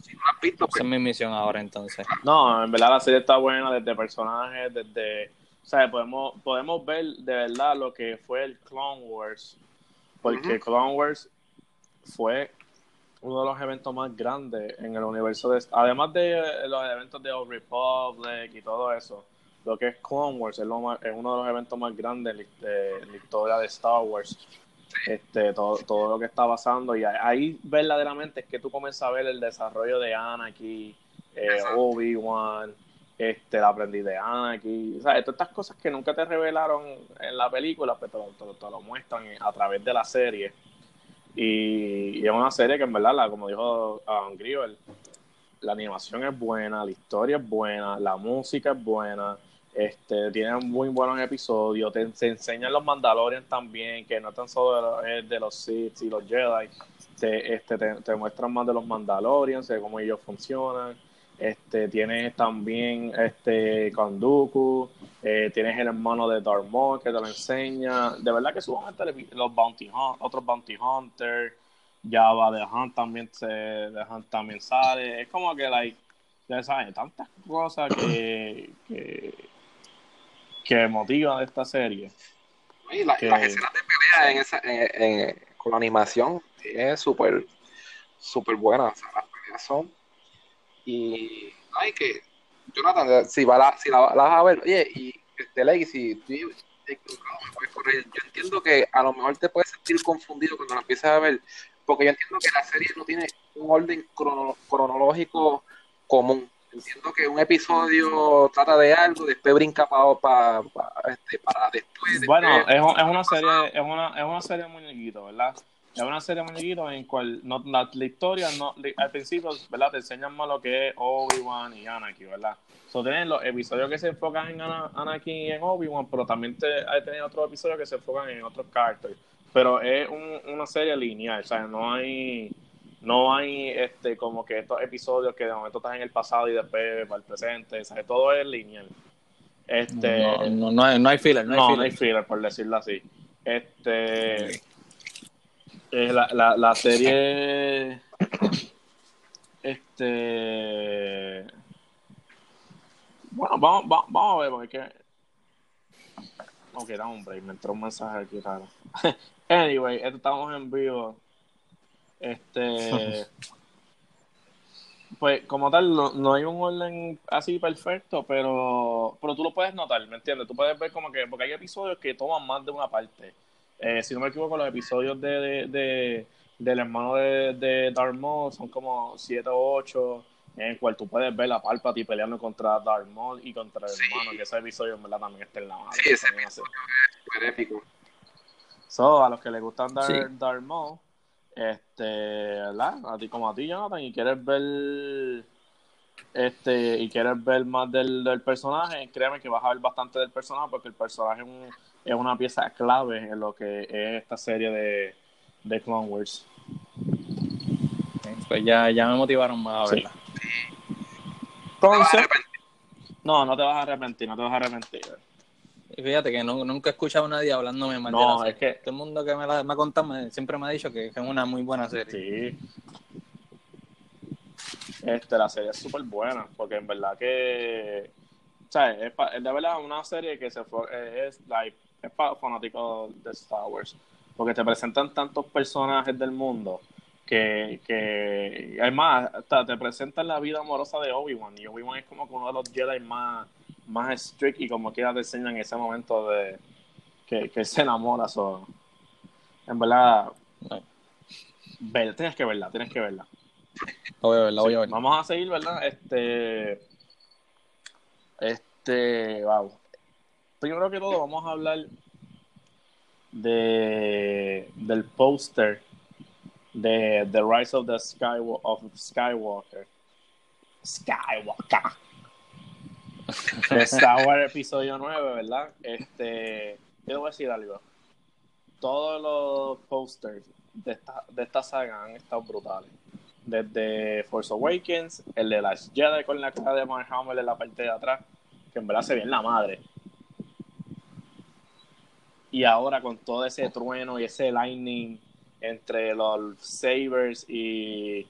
si no la has visto, Esa pues, es mi misión ahora entonces. No, en verdad la serie está buena desde personajes, desde... O sea, podemos, podemos ver de verdad lo que fue el Clone Wars. Porque. Clone Wars fue uno de los eventos más grandes en el universo de... Además de eh, los eventos de Old Republic y todo eso, lo que es Clone Wars es, lo más- es uno de los eventos más grandes de, la- la historia de Star Wars. Este, todo, todo lo que está pasando y ahí verdaderamente es que tú comienzas a ver el desarrollo de Anakin, eh. Obi-Wan, este, el aprendiz de Anakin, o sea, todas estas cosas que nunca te revelaron en la película, pero te, lo- te lo- muestran a través de la serie. Y, es una serie que en verdad, la, como dijo um, Grieber, la animación es buena, la historia es buena, la música es buena, este, tiene muy buenos episodios, te, enseñan los Mandalorian también, que no tan solo de los, de los Sith y los Jedi, te, este, te, te muestran más de los Mandalorians, de cómo ellos funcionan, este, tienes también este Kanduku, eh, tienes el hermano de Darth Maul que te lo enseña, de verdad que el- los Bounty Hunt, otros Bounty Hunters, Java de Hunt también se, de Hunt también sale, es como que like, ya sabes, tantas cosas que, que, que motivan esta serie. y la- que- las escenas de pelea en esa, en- en- con la animación es súper, súper buena. O sea, las peleas son. Y hay que. Jonathan, si, va la, si la, la vas a ver, oye, y este Legacy, tú te equivocado, me puedes corregir. Yo entiendo que a lo mejor te puedes sentir confundido cuando la empiezas a ver, porque yo entiendo que la serie no tiene un orden crono- cronológico común. Entiendo que un episodio trata de algo, después brinca para este, para después. Bueno, después- es, un- es una serie, es una, es una serie de muñequitos, ¿verdad? Es una serie de muñequitos en cual no, la, la historia no, al principio, ¿verdad? Te enseñan más lo que es Obi-Wan y Anakin, ¿verdad? So, tienen los episodios que se enfocan en Ana- Anakin y en Obi-Wan, pero también te, hay tener otros episodios que se enfocan en otros characters. Pero es un- una serie lineal, o sea, no hay no hay este como que estos episodios que de momento están en el pasado y después para el presente, ¿sabes? Todo es lineal. Este, No, no, no hay, no hay filler, no hay no, filler. no hay filler, por decirlo así. Este. Eh, la, la, la serie. Este. Bueno, vamos, vamos, vamos a ver, porque. Ok, da un break, me entró un mensaje aquí raro. anyway, estamos en vivo. Este. Pues como tal, no, no hay un orden así perfecto, pero, pero tú lo puedes notar, ¿me entiendes? Tú puedes ver como que, porque hay episodios que toman más de una parte. Eh, si no me equivoco, los episodios de, de, de del hermano de, de Darth Maul son como 7 o 8, en el cual tú puedes ver a Palpatine peleando contra Darth Maul y contra el Sí. hermano, que ese episodio en verdad también está en la madre. Sí, ese hace- Súper épico. So, a los que les gustan Darth, Sí. Darth Maul, este, ¿verdad? A ti como a ti, Jonathan, y quieres ver este y quieres ver más del, del personaje, créeme que vas a ver bastante del personaje porque el personaje es, un- es una pieza clave en lo que es esta serie de, de Clone Wars. Pues ya, ya me motivaron más a Sí. verla. Entonces, no, no te vas a arrepentir, no te vas a arrepentir. Y fíjate que no, nunca he escuchado a nadie hablándome mal de No, la es serie. que Todo el mundo que me, la, me ha contado me- siempre me ha dicho que, que es una muy buena serie. Sí. Este, la serie es súper buena, porque en verdad que, ¿sabes? Es, pa- es de verdad una serie que se fue, es, like, es para fanáticos de Star Wars, porque te presentan tantos personajes del mundo que, que además hasta te presentan la vida amorosa de Obi-Wan, y Obi-Wan es como uno de los Jedi más, más strict y como quiera te enseñan ese momento de que, que se enamora, en verdad, No, Ver, tienes que verla, tienes que verla. la voy a ver, la voy a ver. Vamos a seguir, ¿verdad? Este. Este. Wow. Primero que todo, vamos a hablar de del póster de The Rise of the Skywa- of Skywalker. Skywalker. De Star Wars episodio 9, ¿verdad? Este. Yo voy a decir algo. Todos los posters de esta, de esta saga han estado brutales desde Force Awakens, el de las Jedi con la cara de Mark Hamill en la parte de atrás, que en verdad se ve en la madre. Y ahora con todo ese trueno y ese lightning entre los Sabers y,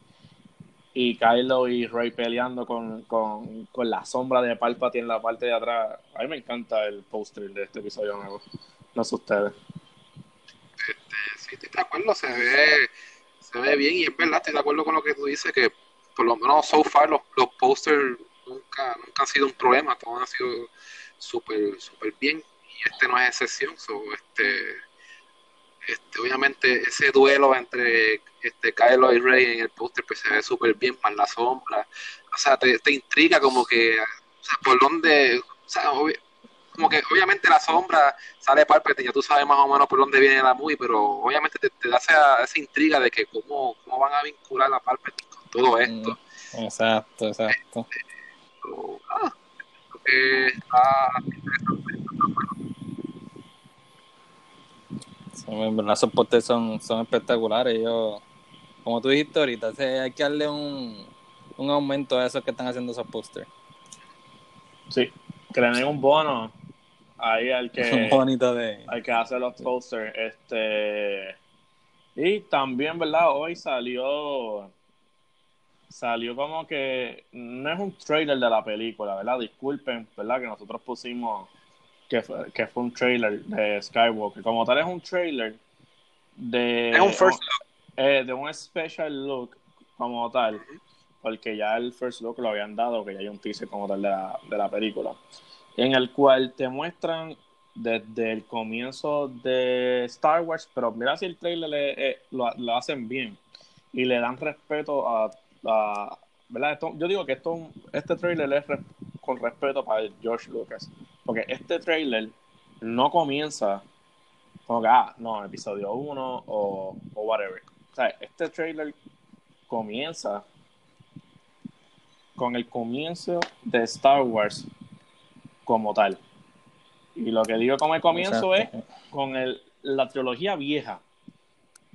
y Kylo y Rey peleando con, con, con la sombra de Palpatine en la parte de atrás. A mí me encanta el póster de este episodio nuevo. No sé ustedes. Sí, estoy de acuerdo, se ve, se ve bien y es verdad, estoy de acuerdo con lo que tú dices, que por lo menos so far los, los posters nunca, nunca han sido un problema, todos han sido súper súper bien y este no es excepción. So, este, este, obviamente ese duelo entre este Kylo y Rey en el póster pues se ve súper bien, más la sombra, o sea, te, te intriga como que, o sea, por dónde, o sea, obvi- como que obviamente la sombra sale Palpatine, ya tú sabes más o menos por dónde viene la movie, pero obviamente te, te da esa, esa intriga de que cómo, cómo van a vincular a Palpatine con todo esto. Mm, Exacto, exacto. So, ah, creo que está Sí, en verdad, esos pósters son, son espectaculares. Yo, como tú dijiste ahorita, hay que darle un, un aumento a esos que están haciendo esos pósters. Sí, que le den un bono ahí al que... Un bonito de. Hay que hacer los posters. Este. Y también, ¿verdad? Hoy salió. Salió como que. No es un trailer de la película, ¿verdad? Disculpen, ¿verdad? Que nosotros pusimos que fue, que fue un trailer de Skywalker. Como tal, es un trailer de. Es un first eh, de un special look, como tal. Porque ya el first look lo habían dado, que ya hay un teaser como tal de la, de la película. En el cual te muestran desde el comienzo de Star Wars, pero mira si el trailer le- eh, lo, lo hacen bien y le dan respeto a, a- ¿verdad? Esto- yo digo que esto, este trailer es res- con respeto para George Lucas, porque este trailer no comienza como que, ah, no, episodio 1 o, o whatever. O sea, este trailer comienza con el comienzo de Star Wars como tal. Y lo que digo como el comienzo es con el, la trilogía vieja.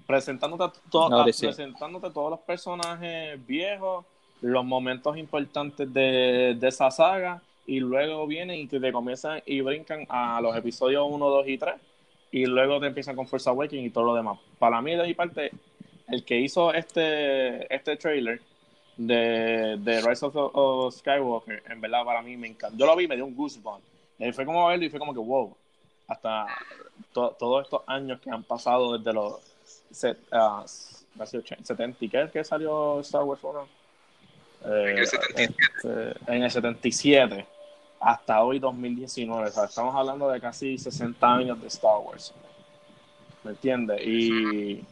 Presentándote, to- sí. presentándote todos los personajes viejos, los momentos importantes de, de esa saga, y luego vienen y te comienzan y brincan a los episodios 1, 2 y 3, y luego te empiezan con Force Awakens y todo lo demás. Para mí, de mi parte, el que hizo este, este trailer de, de Rise of, Skywalker, en verdad para mí me encantó. Yo lo vi me dio un goosebump. Y fue como verlo y fue como que wow. Hasta todos estos años que han pasado desde los set, 70 y qué, ¿qué salió Star Wars 1? en el 77. Este, en el 77 hasta hoy 2019. O sea, estamos hablando de casi 60 años de Star Wars. ¿Me entiendes? Y,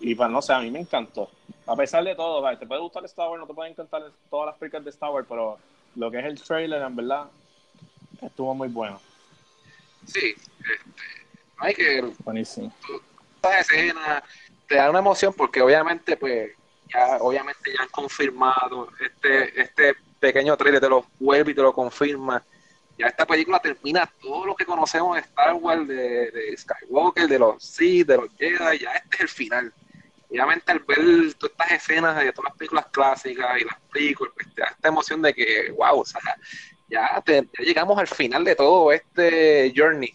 y pues no sé, a mí me encantó. A pesar de todo, te puede gustar Star Wars, no te pueden encantar todas las películas de Star Wars, pero lo que es el trailer, en verdad, estuvo muy bueno. Sí, este, hay que. Buenísimo. Estas escenas te dan una emoción porque, obviamente, pues, ya, obviamente ya han confirmado este, este pequeño trailer, te lo vuelve y te lo confirma ya esta película termina todo lo que conocemos de Star Wars, de, Skywalker, de los Sith, de los Jedi, ya este es el final. obviamente al ver todas estas escenas de todas las películas clásicas y las películas, pues te da esta emoción de que, wow, o sea, ya, llegamos al final de todo este journey.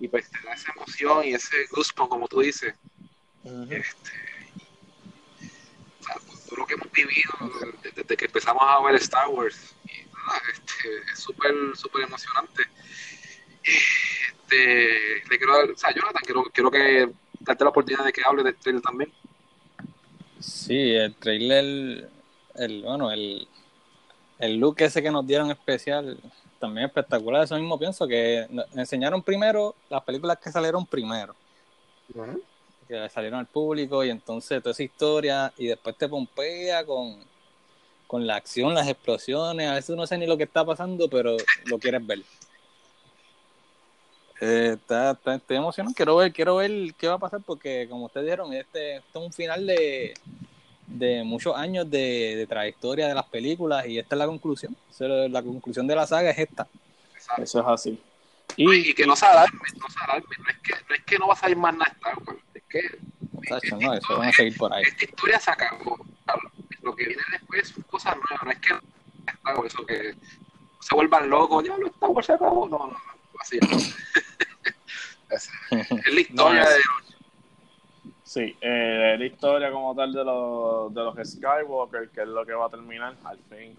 Y pues te da esa emoción y ese gusto, como tú dices. este, todo lo que hemos vivido desde, que empezamos a ver Star Wars. Y, este, es súper, súper emocionante. Este, le quiero dar, o sea, Jonathan, quiero, quiero que darte la oportunidad de que hable del trailer también. Sí, el trailer, el, bueno, el, el look ese que nos dieron especial, también espectacular. Eso mismo pienso que enseñaron primero las películas que salieron primero. Que salieron al público y entonces toda esa historia y después te pompea con con la acción, las explosiones, a veces no sé ni lo que está pasando, pero lo quieres ver. Eh, está, está, estoy emocionado, quiero ver, quiero ver qué va a pasar porque como ustedes dijeron, este, este es un final de, de muchos años de, trayectoria de las películas y esta es la conclusión. La conclusión de la saga es esta. Eso es así. Y, que no se alarme, no se alarme, no es que no, es que no va a salir más nada, es que, no, eso van a seguir por ahí. Esta historia se acabó lo que viene después son cosas nuevas, no es que eso que se vuelvan locos, ya lo Star Wars se acabó, no, no, no así es. es la historia de Sí, eh, la historia como tal de los, de los Skywalker, que es lo que va a terminar al fin.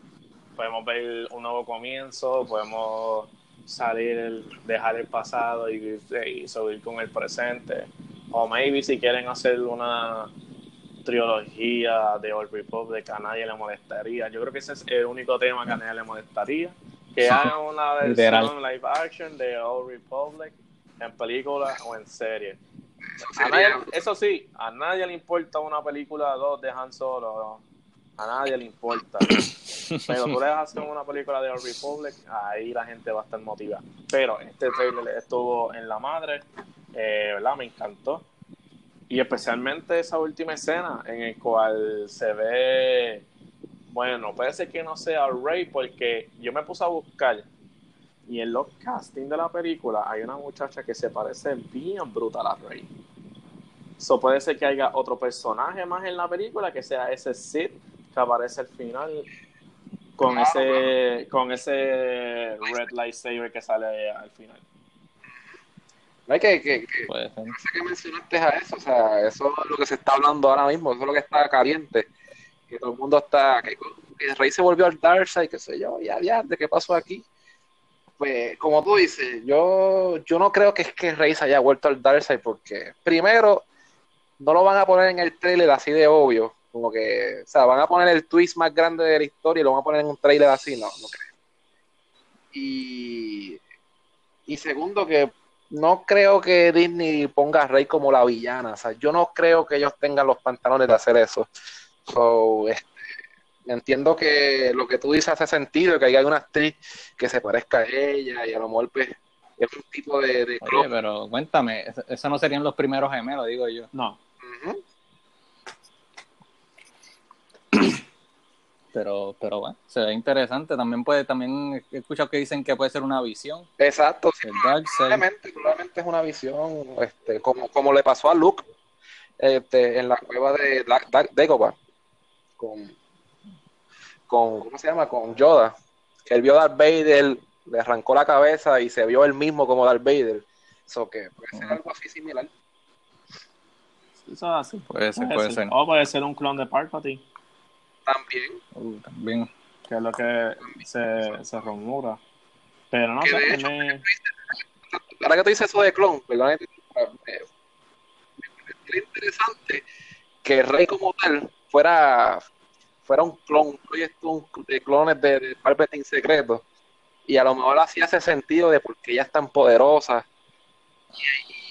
Podemos ver un nuevo comienzo, podemos salir, dejar el pasado y, y subir con el presente. O maybe si quieren hacer una trilogía de Old Republic a nadie le molestaría. Yo creo que ese es el único tema que a nadie le molestaría. Que hagan una versión live action de Old Republic en película o en serie. eso sí, a nadie le importa una película 2 de Han Solo. A nadie le importa. Pero tú le hacer una película de Old Republic, ahí la gente va a estar motivada. Pero este trailer estuvo en la madre, eh, ¿verdad? Me encantó y especialmente esa última escena en el cual se ve, bueno, puede ser que no sea Rey porque yo me puse a buscar y en los castings de la película hay una muchacha que se parece bien brutal a Rey. Eso puede ser que haya otro personaje más en la película que sea ese Sid que aparece al final con ese con ese red lightsaber que sale al final. No que, que, que, sé que mencionaste a eso, o sea, eso es lo que se está hablando ahora mismo, eso es lo que está caliente, que todo el mundo está, que, el rey se volvió al Darkseid, qué sé yo, ya, ya, ¿de qué pasó aquí? Pues, como tú dices, yo, yo no creo que es que rey se haya vuelto al Darkseid, porque primero, no lo van a poner en el trailer así de obvio, como que, o sea, van a poner el twist más grande de la historia y lo van a poner en un trailer así, no, no creo. Y, y segundo, que no creo que Disney ponga a Rey como la villana. O sea, yo no creo que ellos tengan los pantalones de hacer eso. So, este, entiendo que lo que tú dices hace sentido, que hay una actriz que se parezca a ella y a lo mejor pues, es un tipo de... de Oye, pero cuéntame, esos no serían los primeros gemelos, digo yo. No. Pero pero bueno se ve interesante. También puede también he escuchado que dicen que puede ser una visión. Exacto probablemente, probablemente es una visión este como como le pasó a Luke este, en la cueva de Dagobah con con cómo se llama con Yoda que él vio a Darth Vader le arrancó la cabeza y se vio él mismo como Darth Vader. Eso que puede ser algo así similar. Eso es así. Puede ser, puede ser. O puede ser un clon de Palpatine, También. Uh, también. que es lo que se, se rumora. Pero no Que sé, hecho, me- Ahora que tú dices eso de clon, ¿verdad? Me, me parece interesante que Rey como tal fuera, fuera un clon, un proyecto de clones de, de Palpatine secreto. Y a lo mejor así hace sentido de por qué ella es tan poderosa.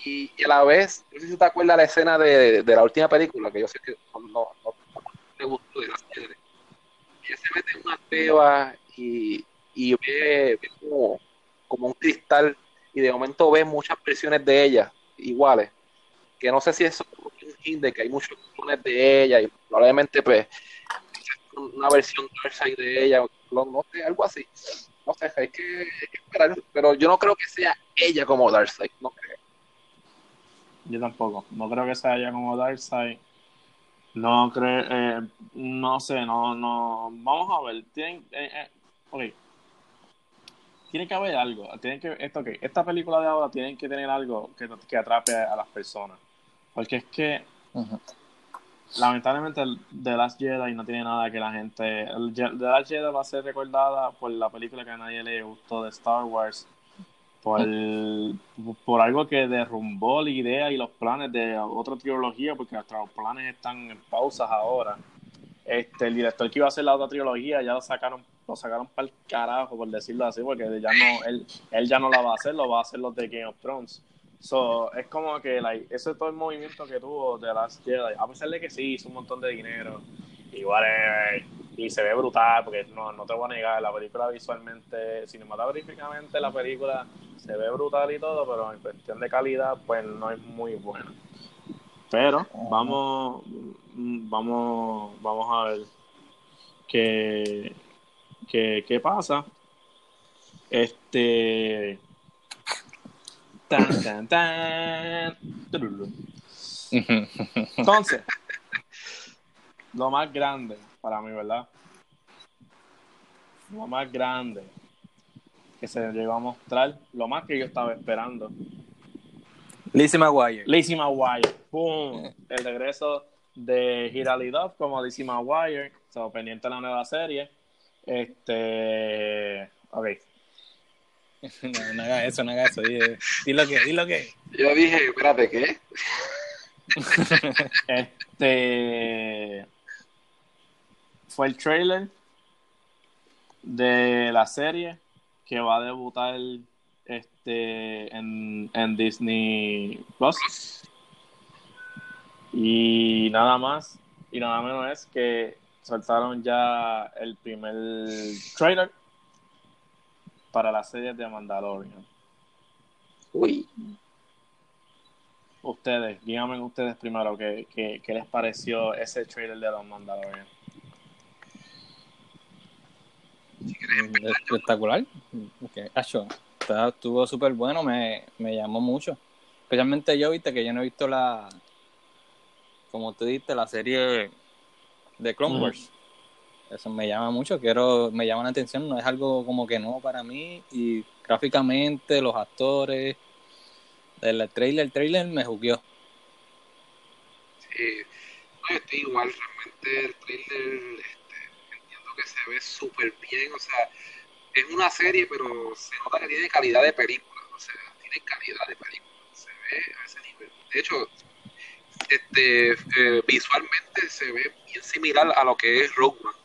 Y, y a la vez, no sé si te acuerdas la escena de, de la última película, que yo sé que no, no, no te gustó de la. Ella se mete en una cueva y, y ve, ve como, como un cristal y de momento ves muchas versiones de ella iguales. Que no sé si eso es un hint de que hay muchos clones de ella y probablemente pues una versión Darkseid de ella, no sé, algo así. No sé, hay que, hay que esperar. Pero yo no creo que sea ella como Darkseid, no creo. Yo tampoco. No creo que sea ella como Darkseid. No creo, eh, no sé, no, no. Vamos a ver. Tienen, eh, eh, ok. Tiene que haber algo. Tienen que, esto, ok, Esta película de ahora tienen que tener algo que, que atrape a las personas. Porque es que, Ujú. lamentablemente, el The Last Jedi no tiene nada que la gente. El The Last Jedi va a ser recordada por la película que a nadie le gustó de Star Wars. Por, por algo que derrumbó la idea y los planes de otra trilogía, porque nuestros planes están en pausas ahora. Este, el director que iba a hacer la otra trilogía ya lo sacaron, lo sacaron para el carajo, por decirlo así, porque ya no, él, él ya no la va a hacer, lo va a hacer los de Game of Thrones. So, es como que like, ese es todo el movimiento que tuvo de Last Jedi, a pesar de que sí hizo un montón de dinero, igual eh, y se ve brutal, porque no, no te voy a negar, la película visualmente, cinematográficamente la película se ve brutal y todo, pero en cuestión de calidad, pues no es muy buena. Pero vamos, vamos, vamos a ver qué, qué, qué pasa. Este. Tan, tan, tan. Entonces, lo más grande para mí, ¿verdad? Lo más grande que se llegó a mostrar, lo más que yo estaba esperando. Lizzie McGuire. Lizzie McGuire, ¡pum! El regreso de Hilary Duff como Lizzie McGuire, so, pendiente de la nueva serie. Este. Ok. No, no haga eso, no haga eso. Di, di lo que, di lo que. Yo dije, espérate, ¿qué? Este. Fue el trailer de la serie que va a debutar este en, en Disney Plus. Y nada más y nada menos es que soltaron ya el primer trailer para la serie de Mandalorian. Uy, Ustedes, díganme ustedes primero qué, qué, qué les pareció ese trailer de los Mandalorian. Espectacular. Okay. Acho, está- estuvo súper bueno, me, me llamó mucho. Especialmente yo, viste, que yo no he visto la, como tú dijiste, la serie de Clone. Wars. Eso me llama mucho, quiero, me llama la atención, no es algo como que no para mí. Y gráficamente, los actores, el trailer, el trailer me jugueó. sí. No, yo estoy igual, realmente el trailer este, que se ve súper bien, o sea, es una serie, pero se nota que tiene calidad de película, o sea, tiene calidad de película, se ve a ese nivel. De hecho, este, eh, visualmente se ve bien similar a lo que es Rogue One,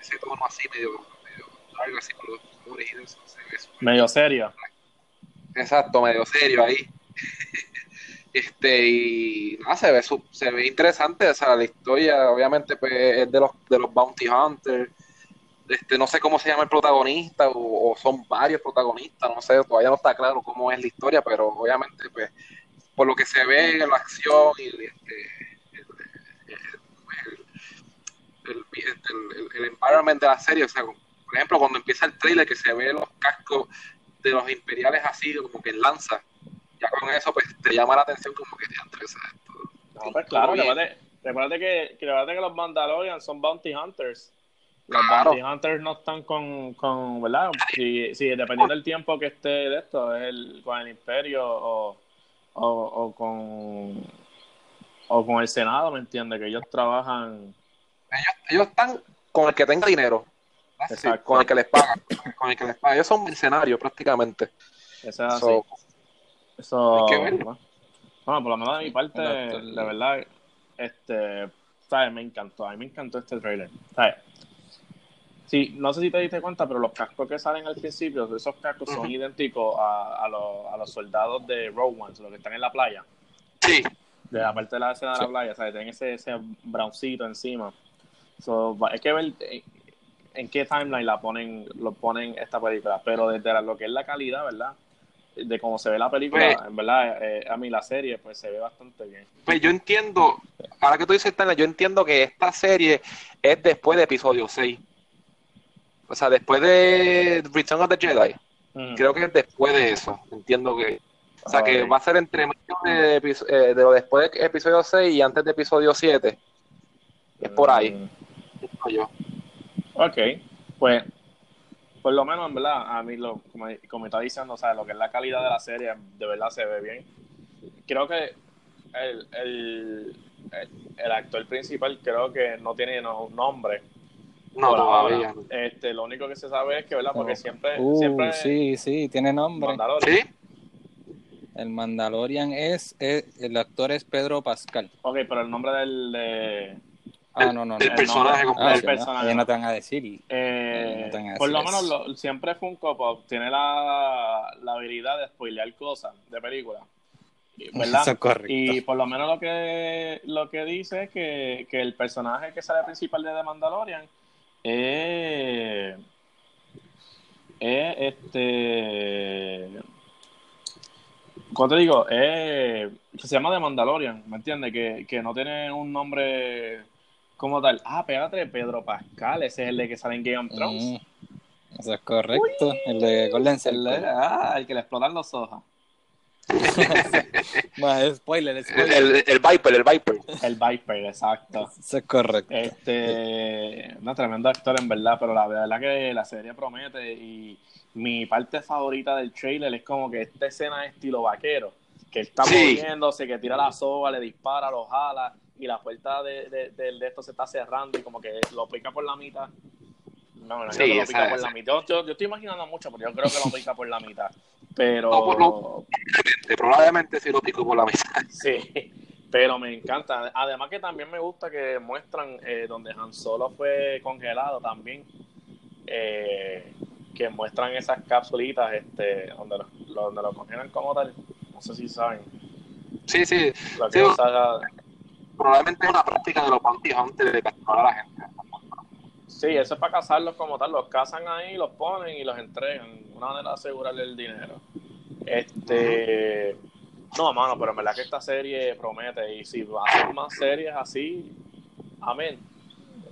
ese tono así medio, medio largo, así con los colores y eso, se ve Medio serio. Exacto, medio serio ahí. Este, y nada, se ve, se ve interesante, o sea, la historia obviamente pues, es de los, de los Bounty Hunters. Este, no sé cómo se llama el protagonista o, son varios protagonistas, no sé, todavía no está claro cómo es la historia, pero obviamente pues por lo que se ve en la acción y este, el, el, el, el- environment de la serie, o sea, por ejemplo, cuando empieza el trailer que se ve los cascos de los imperiales así, como que lanza, ya con eso pues te llama la atención como que te interesa esto. No, pues claro, recuérdate, recuérdate que, recuérdate que los Mandalorian son bounty hunters. Los Claro. Bounty Hunters no están con, con ¿verdad? Si, si dependiendo del tiempo que esté de esto, es el, con el Imperio o, o, o con o con el Senado, ¿me entiendes? Que ellos trabajan Ellos, ellos están con el que tenga dinero. Exacto. con el que les paga. Con el que les paga. Ellos son mercenarios prácticamente. So, Eso, bueno, Bueno, por lo menos de mi parte, El actor- de verdad, este, ¿sabes? Me encantó, a mí me encantó este trailer, ¿sabes? Sí, no sé si te diste cuenta, pero los cascos que salen al principio, esos cascos son idénticos a, a, los, a los soldados de Rogue One, los que están en la playa, sí, de la parte de la escena de la playa, ¿sabes? Tienen ese, ese browncito encima. So, hay que ver eh, en qué timeline la ponen, lo ponen esta película, pero desde la- lo que es la calidad, ¿verdad? De cómo se ve la película, Pues- en verdad, eh, a mí la serie, pues se ve bastante bien. Pues yo entiendo, ahora que tú dices, Tania, yo entiendo que esta serie es después de episodio 6. O sea, después de Return of the Jedi. Creo que es después de eso. Entiendo que. O sea, que va a ser entre medio de, epi- eh, de lo después de episodio 6 y antes de episodio 7. Es por ahí, Mm, yo. Ok, pues por lo menos en verdad, a mí lo, como, como está diciendo, o sea, lo que es la calidad de la serie, de verdad se ve bien. Creo que el, el, el, el actor principal creo que no tiene no- nombre. No, todavía. ahora. Este, lo único que se sabe es que, ¿verdad? Porque siempre, Uh, siempre sí, sí, tiene nombre. Mandalorian. ¿Sí? El Mandalorian es, es- el actor es Pedro Pascal. Ok, pero el nombre del de, Ah, no, no, no. del personaje nombre- completo. Ah, sí, ¿no? personaje. No te van a decir. Eh, No por lo menos lo- siempre Funko Pop tiene la, la habilidad de spoilear cosas de películas. ¿Verdad? Eso es correcto. Y por lo menos lo que lo que dice es que, que el personaje que sale principal de The Mandalorian es, es este ¿cómo te digo? Es, se llama The Mandalorian, ¿me entiendes? Que, que no tiene un nombre como tal. Ah, espérate, Pedro Pascal, ese es el de que sale en Game of Thrones. Mm, eso es correcto. El de Golden El, Circle. ah, el que le explotan los ojos. Bueno, spoiler, El, spoiler. el, el Viper, el Viper. El Viper, exacto. Eso es correcto. Este, no, tremendo actor en verdad, pero la verdad que la serie promete y mi parte favorita del trailer es como que esta escena de estilo vaquero, que él está Sí. moviéndose, que tira la soga, le dispara, lo jala y la puerta de, de, de- de esto se está cerrando y como que lo pica por la mitad. No, no, Sí, creo que lo esa- pica por la mitad. Yo, yo, yo estoy imaginando mucho, pero yo creo que lo pica por la mitad. Pero No, por lo- Probablemente sí lo pico por la mesa. Sí, pero me encanta. Además que también me gusta que muestran eh, donde Han Solo fue congelado también. Eh, que muestran esas capsulitas este, donde lo, donde lo congelan como tal. No sé si saben. Sí, sí. Lo que Sí, usa- Probablemente es una práctica de los bounty antes de capturar a la gente. sí, eso es para cazarlos como tal. Los cazan ahí, los ponen y los entregan. Una manera de asegurarle el dinero. Este. No, mano, pero en verdad que esta serie promete. Y si va a ser más series así, amén.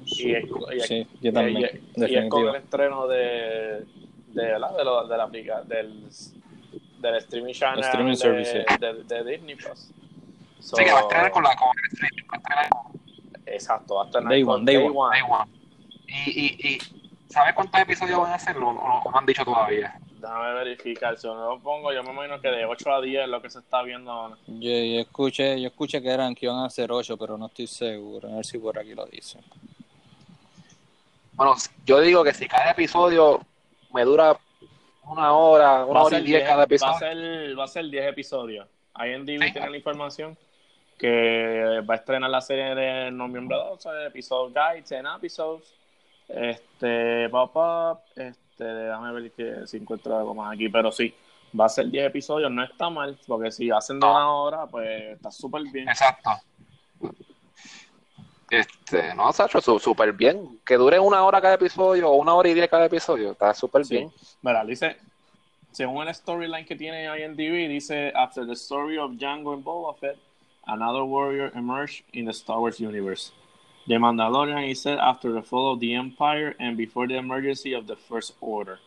Y es, y es- Sí, yo también. y, y es con el estreno de, de, ¿verdad? de, lo- de la del, del streaming channel Streaming de, service, sí. de, de Disney Plus. So, Así que va a estrenar con la con el streaming, va a estrenar con Exacto, va a estrenar Day con one, day Day one. One. Day One. Y, y, y ¿sabes cuántos episodios van a hacer? No, no, han dicho todavía. Déjame verificar, si no lo pongo, yo me imagino que de 8 a 10 es lo que se está viendo. Yo, yo escuché, yo escuché que eran que iban a ser ocho, pero no estoy seguro. A ver si por aquí lo dice. Bueno, yo digo que si cada episodio me dura una hora, una Va hora y diez 10, cada va a episodio. ser, va a ser 10 episodios. IMDb Sí. tiene la información que va a estrenar la serie de noviembre 12, episode guide, 10 episodes. Este, pop up, este, déjame ver que si encuentro algo más aquí, pero sí, va a ser 10 episodios, no está mal, porque si hacen de una hora, pues está súper bien. Exacto. Este, no, Sacho, súper bien. Que dure una hora cada episodio o una hora y diez cada episodio. Está súper Sí. bien. Mira, dice, según el storyline que tiene IMDb, dice, after the story of Django and Boba Fett, another warrior emerged in the Star Wars universe. The Mandalorian is set after the fall of the Empire and before the emergency of the First Order.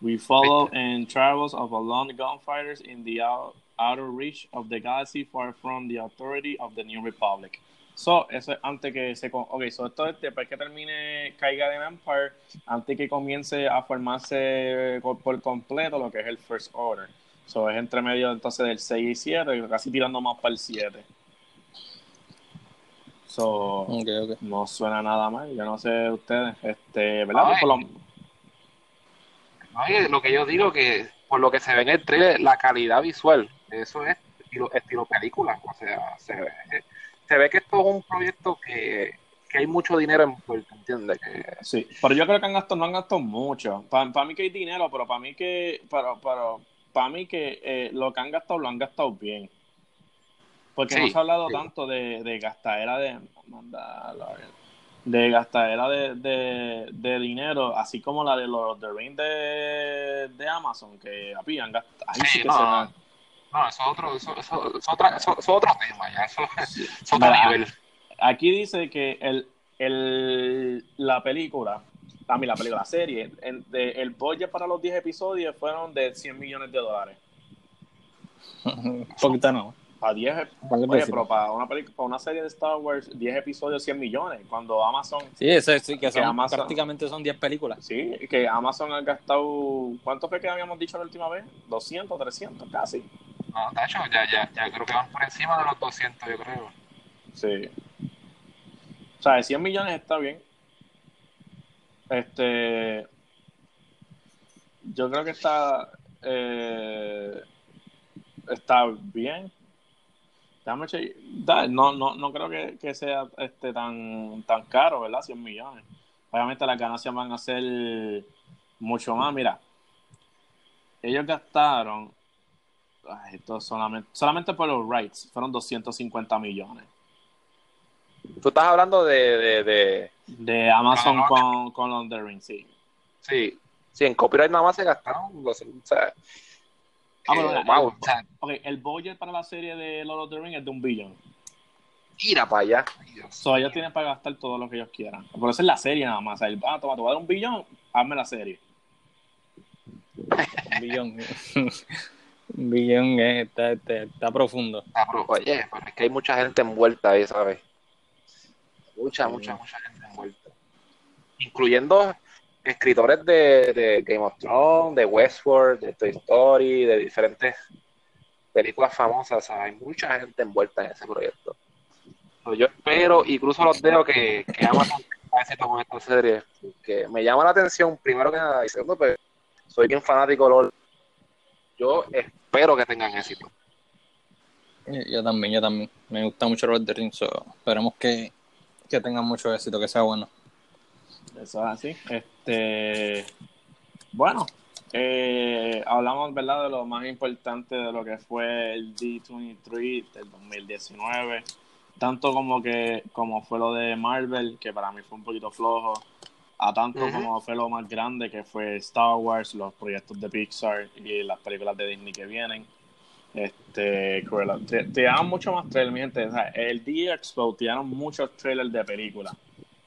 We follow in travels of a lone gunfighters in the out, outer reach of the galaxy far from the authority of the New Republic. So, eso es antes que se... Ok, so esto es después que termine Caiga de Empire, antes que comience a formarse por completo lo que es el First Order. So, es entre medio entonces del 6 y 7, casi tirando más para el 7. So, Okay, okay. no suena nada mal, yo no sé ustedes, este, ¿verdad? Ay. Por lo- lo que yo digo que por lo que se ve en el trailer, la calidad visual, eso es estilo, estilo película, o sea, se ve, se ve que esto es un proyecto que, que hay mucho dinero envuelto, ¿entiendes? Que, Sí, pero yo creo que han gastado, no han gastado mucho. Para mí que hay dinero, pero para mí que, pero, pero, para mí que eh, lo que han gastado lo han gastado bien. Porque no Sí, se ha hablado sí. tanto de, de gastadera de de gastadera de, de, de dinero, así como la de los The Ring de, de Amazon, que api, han gastado. ahí Sí, que no, se no. no, eso es otro, eso, eso, eso otra- eso- otro tema, ya, eso, eso es otro Mira, nivel. Aquí dice que el, el, la película, a mí la película, la serie, en- de- el budget para los 10 episodios fueron de 100 millones de dólares. Un poquito no. Para 10, Vale, oye, pero para una, película, para una serie de Star Wars, 10 episodios, 100 millones. Cuando Amazon, Sí, eso es, sí, que son, Amazon- prácticamente son 10 películas. sí, que Amazon ha gastado, ¿cuánto fue que habíamos dicho la última vez? 200, 300, casi. No, hecho, ya, ya, ya creo que van por encima de los 200, yo creo. Sí. O sea, de 100 millones está bien. Este. Yo creo que está. eh, está bien. No, no, no creo que, que sea este tan, tan caro, ¿verdad? 100 millones. Obviamente las ganancias van a ser mucho más. Mira, ellos gastaron. esto solamente, solamente por los rights fueron 250 millones. Tú estás hablando de, de De Amazon Ah, con, con Lord of the Rings, sí. sí, sí, en copyright nada más se gastaron, los, o sea, Ah, eh, mira, wow, el- o sea, Ok, el budget para la serie de Lord of the Rings es de un billón. tira para allá. Dios. So, ellos tienen para gastar todo lo que ellos quieran. Por eso es la serie nada más. O sea, el, ah, toma, te voy a dar un billón, hazme la serie. Un billón. Un billón eh, está, está, está profundo. Ah, pero, oye, pero es que hay mucha gente envuelta ahí, ¿sabes? Mucha, mucha, mucha gente. Incluyendo escritores de, Game of Thrones, de Westworld, de Toy Story, de diferentes películas famosas, ¿sabes? Hay mucha gente envuelta en ese proyecto. Yo espero y cruzo los dedos que, que Amazon éxito con esta serie. Que me llama la atención, primero que nada, y segundo, pues, soy bien fanático de LOL. Yo espero que tengan éxito. Yo, también, yo también. Me gusta mucho Lord of the esperemos que, que tengan mucho éxito, que sea bueno. Eso es así. Este, bueno, eh, hablamos, ¿verdad?, de lo más importante de lo que fue el D23 del 2019. Tanto como que como fue lo de Marvel, que para mí fue un poquito flojo, a tanto como fue lo más grande, que fue Star Wars, los proyectos de Pixar y las películas de Disney que vienen. Este. Te, te dan mucho más trailers, mi gente. O sea, el D Expo te muchos trailers de películas.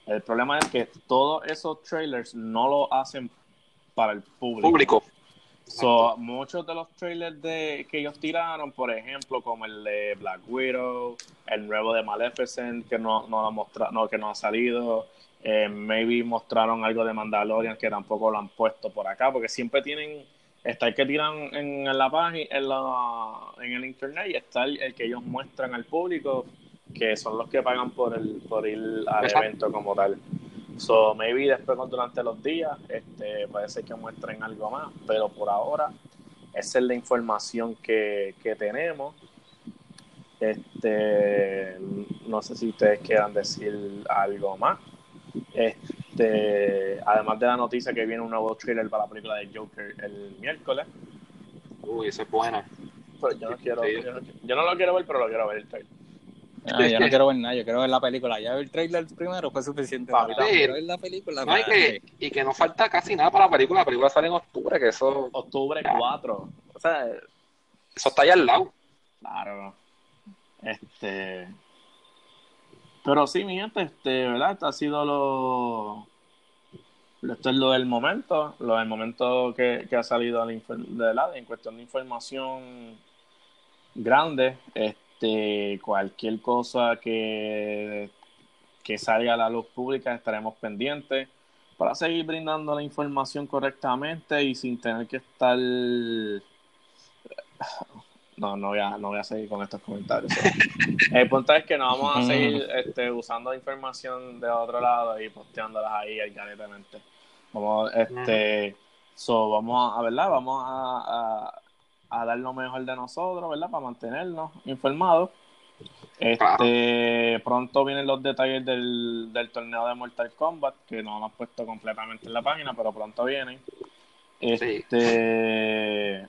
El problema es que todos esos trailers no lo hacen para el público. Público. So, muchos de los trailers de, que ellos tiraron, por ejemplo, como el de Black Widow, el nuevo de Maleficent, que no, no, mostra, no, que no ha salido, eh, maybe mostraron algo de Mandalorian que tampoco lo han puesto por acá, porque siempre tienen, está el que tiran en, en la página, en, la, en el internet, y está el, el que ellos muestran al público, que son los que pagan por, el, por ir al Exacto. evento como tal. So, maybe después durante los días este, puede ser que muestren algo más, pero por ahora esa es la información que, que tenemos. Este, no sé si ustedes quieran decir algo más. Este, además de la noticia que viene un nuevo trailer para la película de Joker el miércoles. Uy, eso es buena. Pero yo no quiero, Sí. yo no, yo no lo quiero ver, pero lo quiero ver el trailer. Ah, yo no quiero ver nada, yo quiero ver la película. Ya el trailer primero fue suficiente. Papi, quiero ver la película. No, y, que, y que no falta casi nada para la película. La película sale en octubre, que eso, Octubre 4. O sea, eso está allá al lado. Claro. Este. Pero sí, mi gente, este, ¿verdad? Esto ha sido lo. Esto es lo del momento. Lo del momento que, que ha salido de, la infor- de la en cuestión de información grande. Este. Este, cualquier cosa que, que salga a la luz pública estaremos pendientes para seguir brindando la información correctamente y sin tener que estar no, no voy a, no voy a seguir con estos comentarios. El punto es que no vamos a seguir este, usando información de otro lado y posteándolas ahí alganetemente. Vamos, este, so, vamos a, ¿verdad? Vamos a, a, dar lo mejor de nosotros, ¿verdad? Para mantenernos informados. Este, pronto vienen los detalles del, del torneo de Mortal Kombat, que no hemos puesto completamente en la página, pero pronto vienen. Este,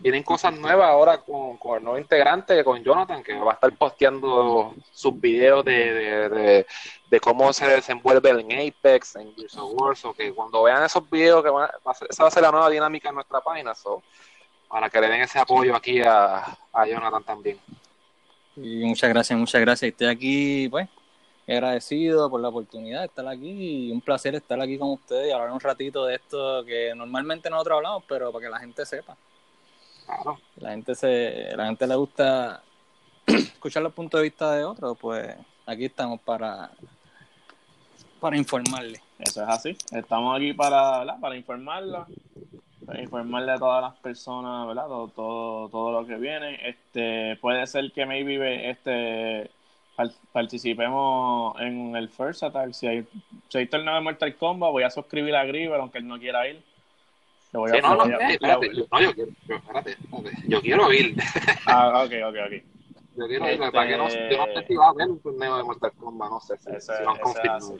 vienen, cosas nuevas ahora con, el nuevo integrante, con Jonathan, que va a estar posteando sus videos de, cómo se desenvuelve en Apex, en Gears of War, o que cuando vean esos videos, que esa va a ser la nueva dinámica en nuestra página, so, para que le den ese apoyo aquí a, Jonathan también. Y muchas gracias, muchas gracias. Estoy aquí, pues, agradecido por la oportunidad de estar aquí y un placer estar aquí con ustedes y hablar un ratito de esto que normalmente nosotros hablamos, pero para que la gente sepa. La gente se, la gente le gusta escuchar los puntos de vista de otros, pues aquí estamos para, para informarle. Eso es así. Estamos aquí para, para informarla, informarle a todas las personas, ¿verdad? Todo, todo, todo lo que viene. Este, puede ser que maybe este participemos en el First Attack. Si hay, si hay torneo de Mortal Kombat, voy a suscribir a Griver, aunque él no quiera ir no, no, espérate, yo, no, yo, quiero, espérate, yo quiero ir. Ah, ok, ok, ok. Yo quiero ir, para que no, yo no sé si va a haber un torneo de Mortal Kombat, no sé si, ese, si lo han confirmado.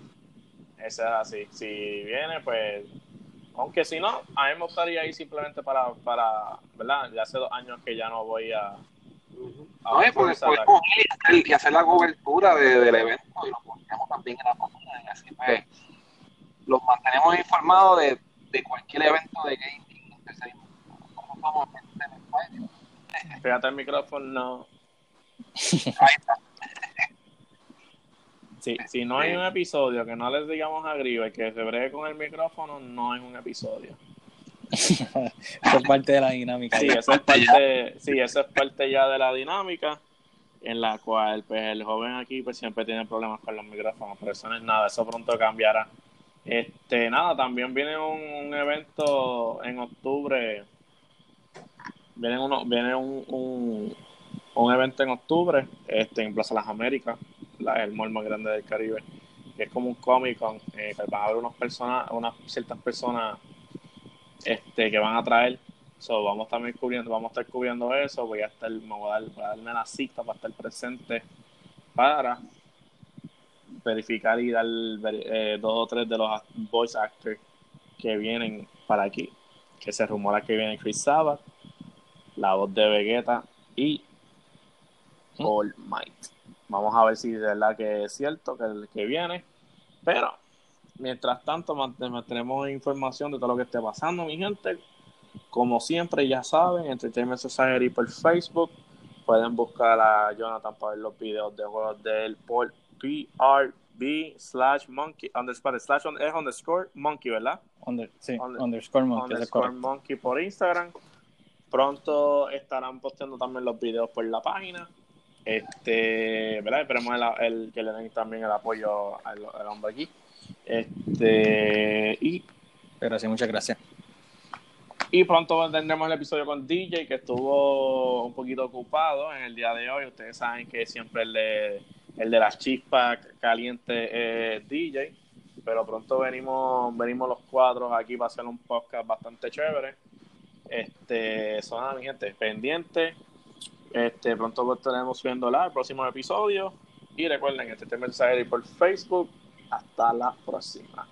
Ese es así. Si viene, pues, aunque si no, a mí me gustaría ir simplemente para, para ¿verdad? Ya hace dos años que ya no voy a... a no, pues, podemos ir y hacer la cobertura de, del evento y lo ponemos también en la página y así pues los mantenemos informados de de cualquier evento de gaming Fíjate el micrófono. Ahí está. Si no hay un episodio que no les digamos a Gribe que se bregue con el micrófono, no es un episodio. eso es parte de la dinámica. Sí, eso es parte, sí, eso es parte ya de la dinámica en la cual pues el joven aquí pues siempre tiene problemas con los micrófonos, pero eso no es nada, eso pronto cambiará. Este, nada, también viene un, evento en octubre. Viene, uno, viene un, un, evento en octubre este, en Plaza Las Américas, la, el mall más grande del Caribe. Que es como un Comic Con. Eh, van a haber unas personas, unas ciertas personas este, que van a traer. So, vamos también cubriendo, vamos a estar cubriendo eso. Voy a estar, me voy a, dar, voy a darme la cita para estar presente para verificar y dar eh, dos o tres de los voice actors que vienen para aquí. Que se rumora que viene Chris Sabat, la voz de Vegeta y All Might. Vamos a ver si de verdad que es cierto que el que viene. Pero mientras tanto mantenemos información de todo lo que esté pasando, mi gente. Como siempre, ya saben, Entertainment Society por Facebook. Pueden buscar a Jonathan para ver los videos de juegos del por PRB slash monkey, underscore, slash on, es underscore monkey, ¿verdad? sí, underscore monkey. Underscore monkey por Instagram. Pronto estarán posteando también los videos por la página. Este, ¿verdad? Esperemos el, que le den también el apoyo al, hombre aquí. Este, y. Gracias, muchas gracias. Y pronto tendremos el episodio con DJ, que estuvo un poquito ocupado en el día de hoy. Ustedes saben que siempre el de las chispas calientes es DJ, pero pronto venimos, venimos los cuatro aquí para hacer un podcast bastante chévere. Este, son mi gente, pendiente. Este, pronto estaremos subiendo el próximo episodio. Y recuerden, este mensaje por Facebook. Hasta la próxima.